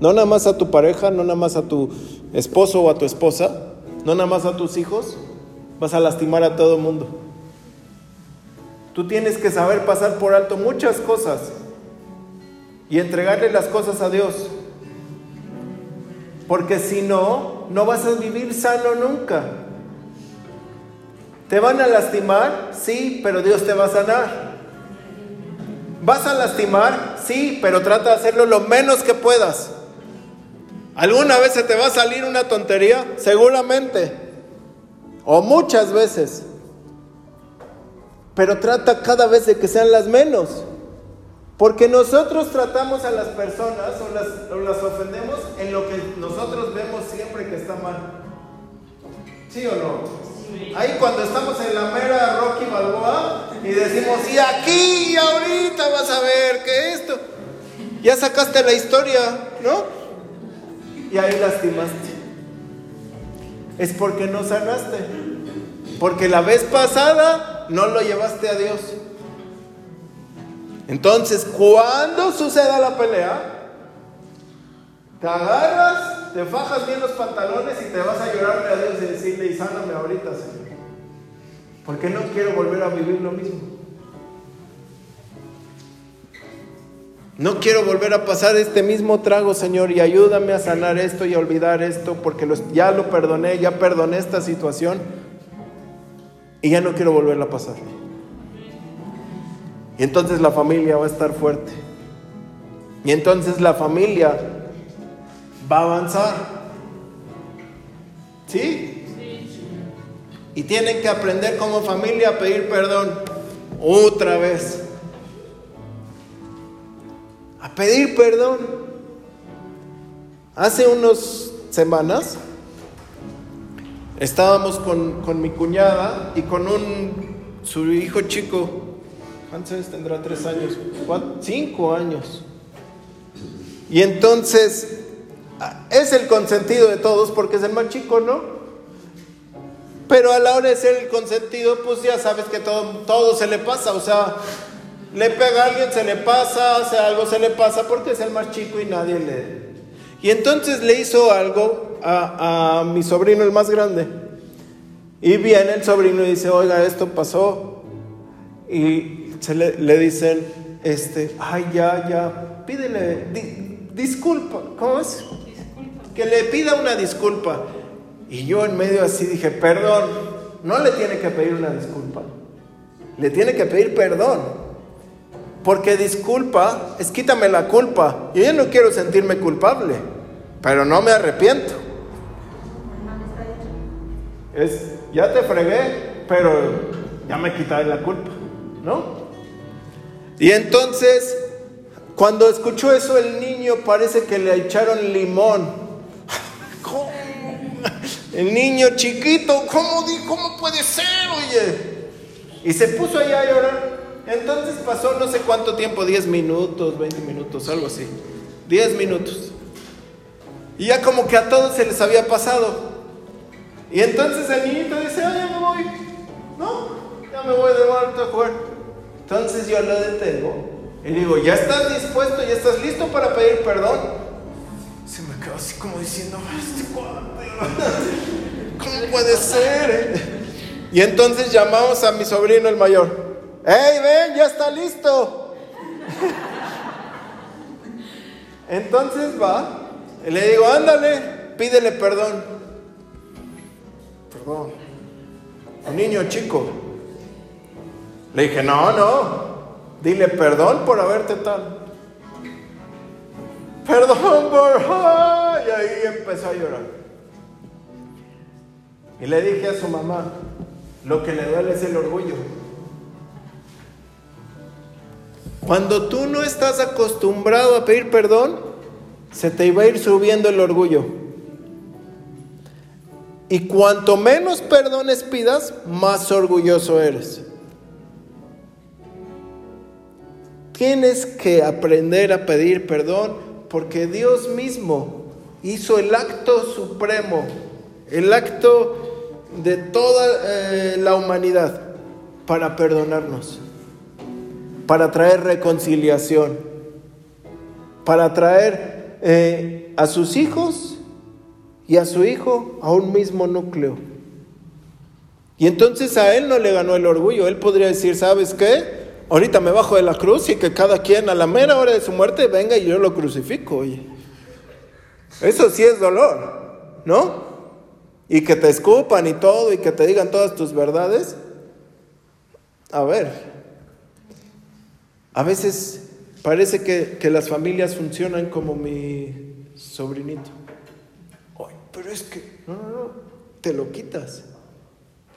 No nada más a tu pareja, no nada más a tu esposo o a tu esposa, no nada más a tus hijos, vas a lastimar a todo el mundo. Tú tienes que saber pasar por alto muchas cosas y entregarle las cosas a Dios. Porque si no, no vas a vivir sano nunca. ¿Te van a lastimar? Sí, pero Dios te va a sanar. ¿Vas a lastimar? Sí, pero trata de hacerlo lo menos que puedas. ¿Alguna vez se te va a salir una tontería? Seguramente. O muchas veces. Pero trata cada vez de que sean las menos. Porque nosotros tratamos a las personas o las, ofendemos en lo que nosotros vemos siempre que está mal. ¿Sí o no? Ahí cuando estamos en la mera Rocky Balboa y decimos, y aquí y ahorita vas a ver que esto, ya sacaste la historia, ¿no? Y ahí lastimaste. Es porque no sanaste. Porque la vez pasada no lo llevaste a Dios. Entonces, cuando suceda la pelea, te agarras, te fajas bien los pantalones y te vas a llorarle a Dios y decirle, y sáname ahorita, Señor. Porque no quiero volver a vivir lo mismo. No quiero volver a pasar este mismo trago, Señor, y ayúdame a sanar esto y a olvidar esto, porque ya lo perdoné, ya perdoné esta situación y ya no quiero volverla a pasar. Y entonces la familia va a estar fuerte. Y entonces la familia va a avanzar. ¿Sí? Y tienen que aprender como familia a pedir perdón otra vez. A pedir perdón. Hace unas semanas estábamos con, con mi cuñada y con un, su hijo chico ¿Cuántos tendrá? Tres años, cinco años. Y entonces es el consentido de todos porque es el más chico, ¿no? Pero a la hora de ser el consentido, pues ya sabes que todo, todo se le pasa, o sea, le pega a alguien, se le pasa, hace algo, se le pasa porque es el más chico y nadie le... Y entonces le hizo algo a, a mi sobrino, el más grande. Y viene el sobrino y dice, oiga, esto pasó. Y se le, dicen, este, ay, ya, ya, pídele, disculpa, ¿cómo es? Que le pida una disculpa. Y yo en medio así dije, perdón, no le tiene que pedir una disculpa, le tiene que pedir perdón. Porque disculpa es quítame la culpa. Yo ya no quiero sentirme culpable, pero no me arrepiento. Es, ya te fregué, pero ya me quitaré la culpa, ¿no? Y entonces, cuando escuchó eso el niño parece que le echaron limón. ¿Cómo? El niño chiquito, ¿cómo, ¿cómo puede ser, oye? Y se puso ahí a llorar. Entonces pasó no sé cuánto tiempo, 10 minutos, 20 minutos, algo así. 10 minutos. Y ya como que a todos se les había pasado. Y entonces el niñito dice, ah, ya me voy. No, ya me voy de vuelta a jugar. Entonces yo lo detengo y digo, ¿ya estás dispuesto? ¿Ya estás listo para pedir perdón? Se me quedó así como diciendo, este ¿cómo puede ser? Eh?". Y entonces llamamos a mi sobrino el mayor. ¡Hey, ven, ya está listo! Entonces va y le digo, ándale, pídele perdón. Perdón. Un niño chico. Le dije, no, no, dile perdón por haberte tal. Perdón por... Y ahí empezó a llorar. Y le dije a su mamá, lo que le duele es el orgullo. Cuando tú no estás acostumbrado a pedir perdón, se te iba a ir subiendo el orgullo. Y cuanto menos perdones pidas, más orgulloso eres. Tienes que aprender a pedir perdón porque Dios mismo hizo el acto supremo, el acto de toda eh, la humanidad para perdonarnos, para traer reconciliación, para traer eh, a sus hijos y a su hijo a un mismo núcleo. Y entonces a él no le ganó el orgullo. Él podría decir, ¿sabes qué? Ahorita me bajo de la cruz y que cada quien a la mera hora de su muerte venga y yo lo crucifico. Oye. Eso sí es dolor, ¿no? Y que te escupan y todo y que te digan todas tus verdades. A ver, a veces Parece que, las familias funcionan como mi sobrinito. Ay, pero es que, no, no, no, te lo quitas.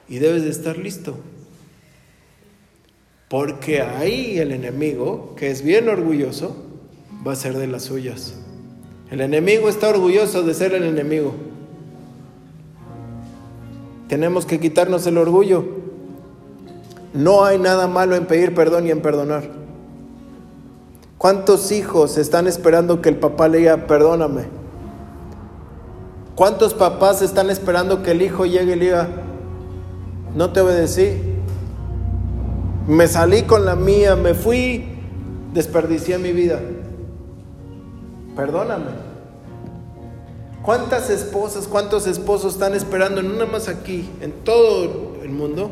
Y debes de estar listo. Porque ahí el enemigo, que es bien orgulloso, va a ser de las suyas. El enemigo está orgulloso de ser el enemigo. Tenemos que quitarnos el orgullo. No hay nada malo en pedir perdón y en perdonar. ¿Cuántos hijos están esperando que el papá le diga, perdóname? ¿Cuántos papás están esperando que el hijo llegue y le diga, no te obedecí? Me salí con la mía, me fui, desperdicié mi vida. Perdóname. ¿Cuántas esposas, cuántos esposos están esperando, no nada más aquí, en todo el mundo,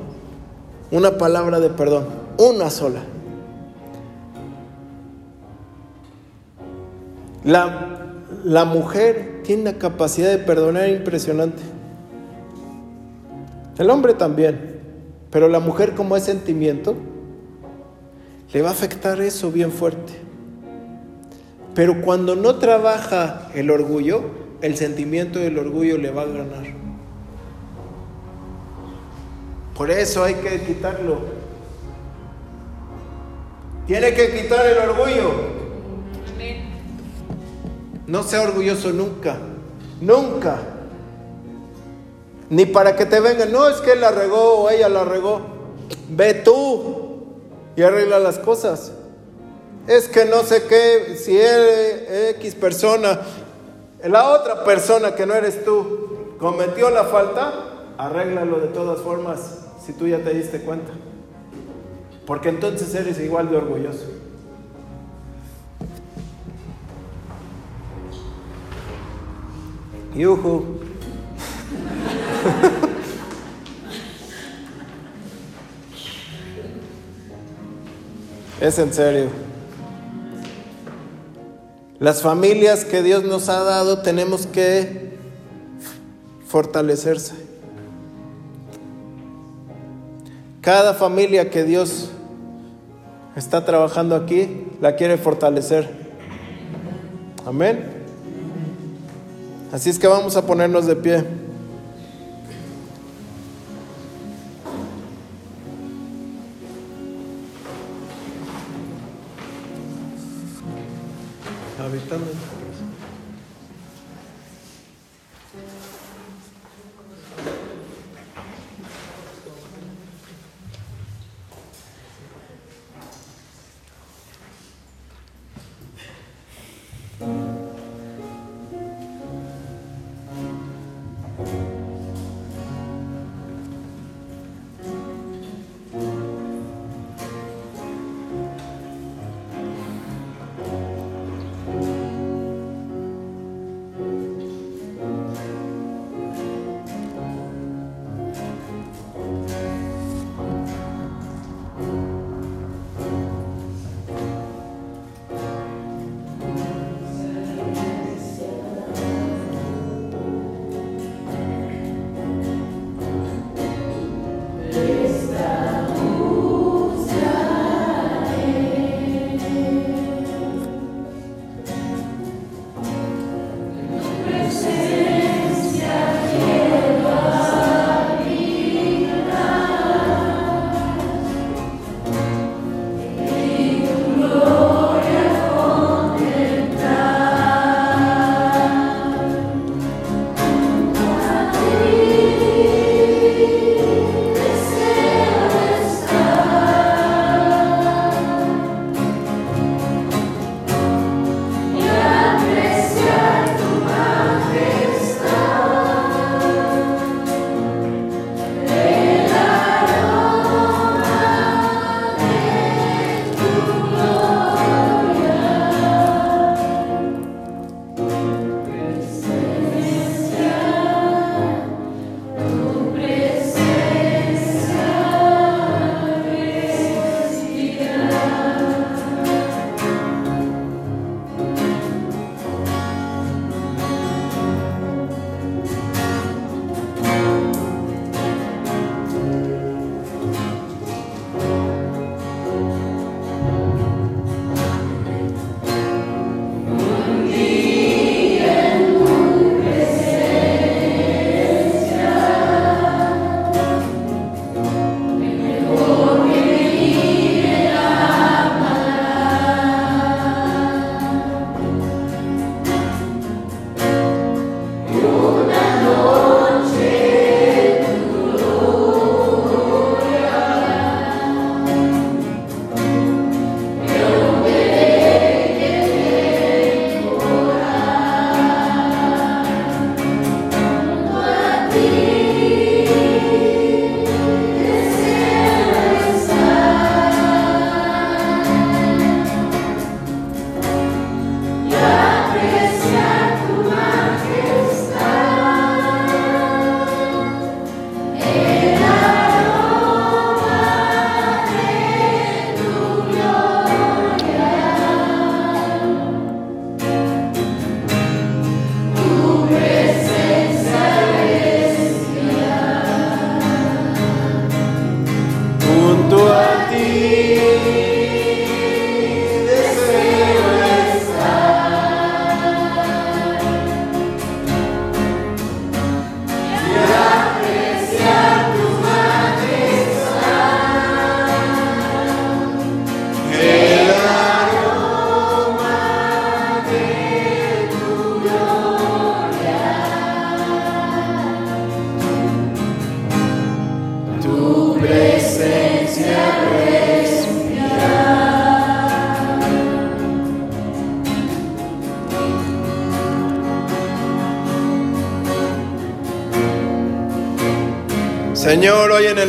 una palabra de perdón? Una sola. La, mujer tiene una capacidad de perdonar impresionante. El hombre también. Pero la mujer como es sentimiento, le va a afectar eso bien fuerte. Pero cuando no trabaja el orgullo, el sentimiento del orgullo le va a ganar. Por eso hay que quitarlo. Tiene que quitar el orgullo. No sea orgulloso nunca, nunca. Ni para que te vengan, no es que él la regó o ella la regó. Ve tú y arregla las cosas. Es que no sé qué, si es X persona, la otra persona que no eres tú, cometió la falta, arréglalo de todas formas si tú ya te diste cuenta. Porque entonces eres igual de orgulloso. Yuhu. es en serio. Las familias que Dios nos ha dado tenemos que fortalecerse. Cada familia que Dios está trabajando aquí la quiere fortalecer. Amén. Así es que vamos a ponernos de pie. Habitando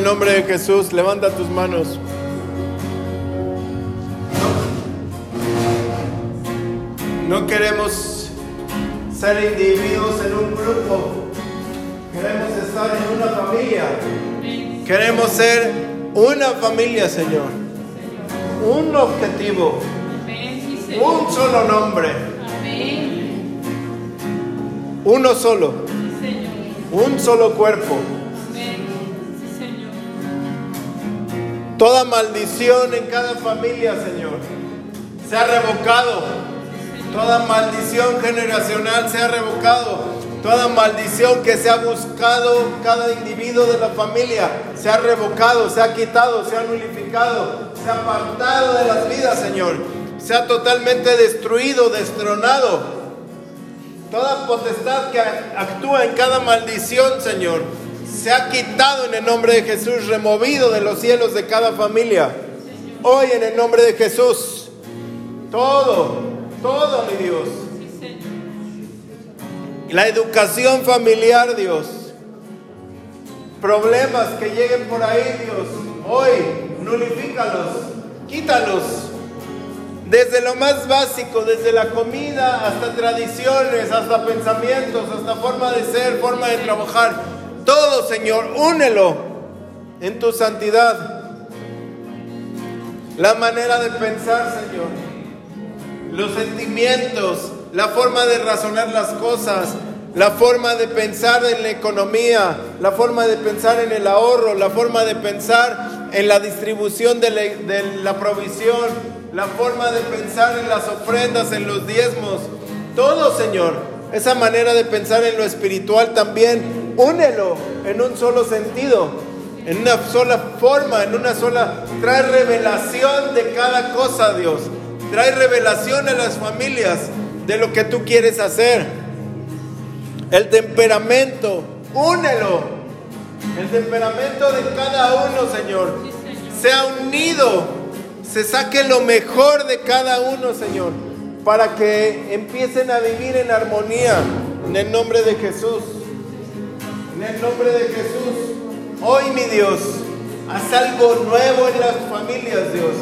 nombre de Jesús, levanta tus manos. No queremos ser individuos en un grupo. Queremos estar en una familia. Queremos ser una familia, Señor. Un objetivo. Un solo nombre. Uno solo. Un solo cuerpo. Toda maldición en cada familia, Señor, se ha revocado. Toda maldición generacional se ha revocado. Toda maldición que se ha buscado cada individuo de la familia se ha revocado, se ha quitado, se ha nulificado, se ha apartado de las vidas, Señor. sea totalmente destruido, destronado. Toda potestad que actúa en cada maldición, Señor, se ha quitado en el nombre de Jesús, removido de los cielos de cada familia. Hoy en el nombre de Jesús, todo, todo, mi Dios. La educación familiar, Dios. Problemas que lleguen por ahí, Dios. Hoy, nulifícalos, quítalos. Desde lo más básico, desde la comida hasta tradiciones, hasta pensamientos, hasta forma de ser, forma de trabajar. Todo, Señor, únelo en tu santidad. La manera de pensar, Señor. Los sentimientos, la forma de razonar las cosas, la forma de pensar en la economía, la forma de pensar en el ahorro, la forma de pensar en la distribución de la, provisión, la forma de pensar en las ofrendas, en los diezmos. Todo, Señor, esa manera de pensar en lo espiritual también, únelo en un solo sentido, en una sola forma, en una sola... Trae revelación de cada cosa, Dios. Trae revelación a las familias de lo que tú quieres hacer. El temperamento, únelo. El temperamento de cada uno, Señor, sea unido, se saque lo mejor de cada uno, Señor, para que empiecen a vivir en armonía, en el nombre de Jesús. En el nombre de Jesús. Hoy, mi Dios, haz algo nuevo en las familias, Dios.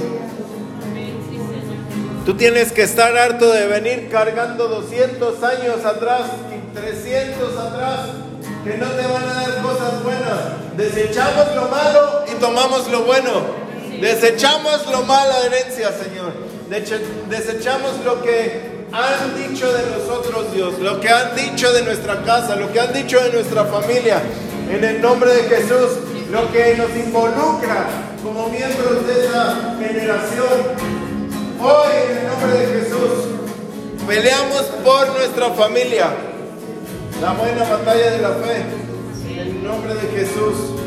Tú tienes que estar harto de venir cargando 200 años atrás, 300 atrás, que no te van a dar cosas buenas. Desechamos lo malo y tomamos lo bueno. Desechamos lo mala herencia, Señor. Desechamos lo que han dicho de nosotros, Dios, lo que han dicho de nuestra casa, lo que han dicho de nuestra familia. En el nombre de Jesús, lo que nos involucra como miembros de esa generación. Hoy, en el nombre de Jesús, peleamos por nuestra familia. La buena batalla de la fe. En el nombre de Jesús.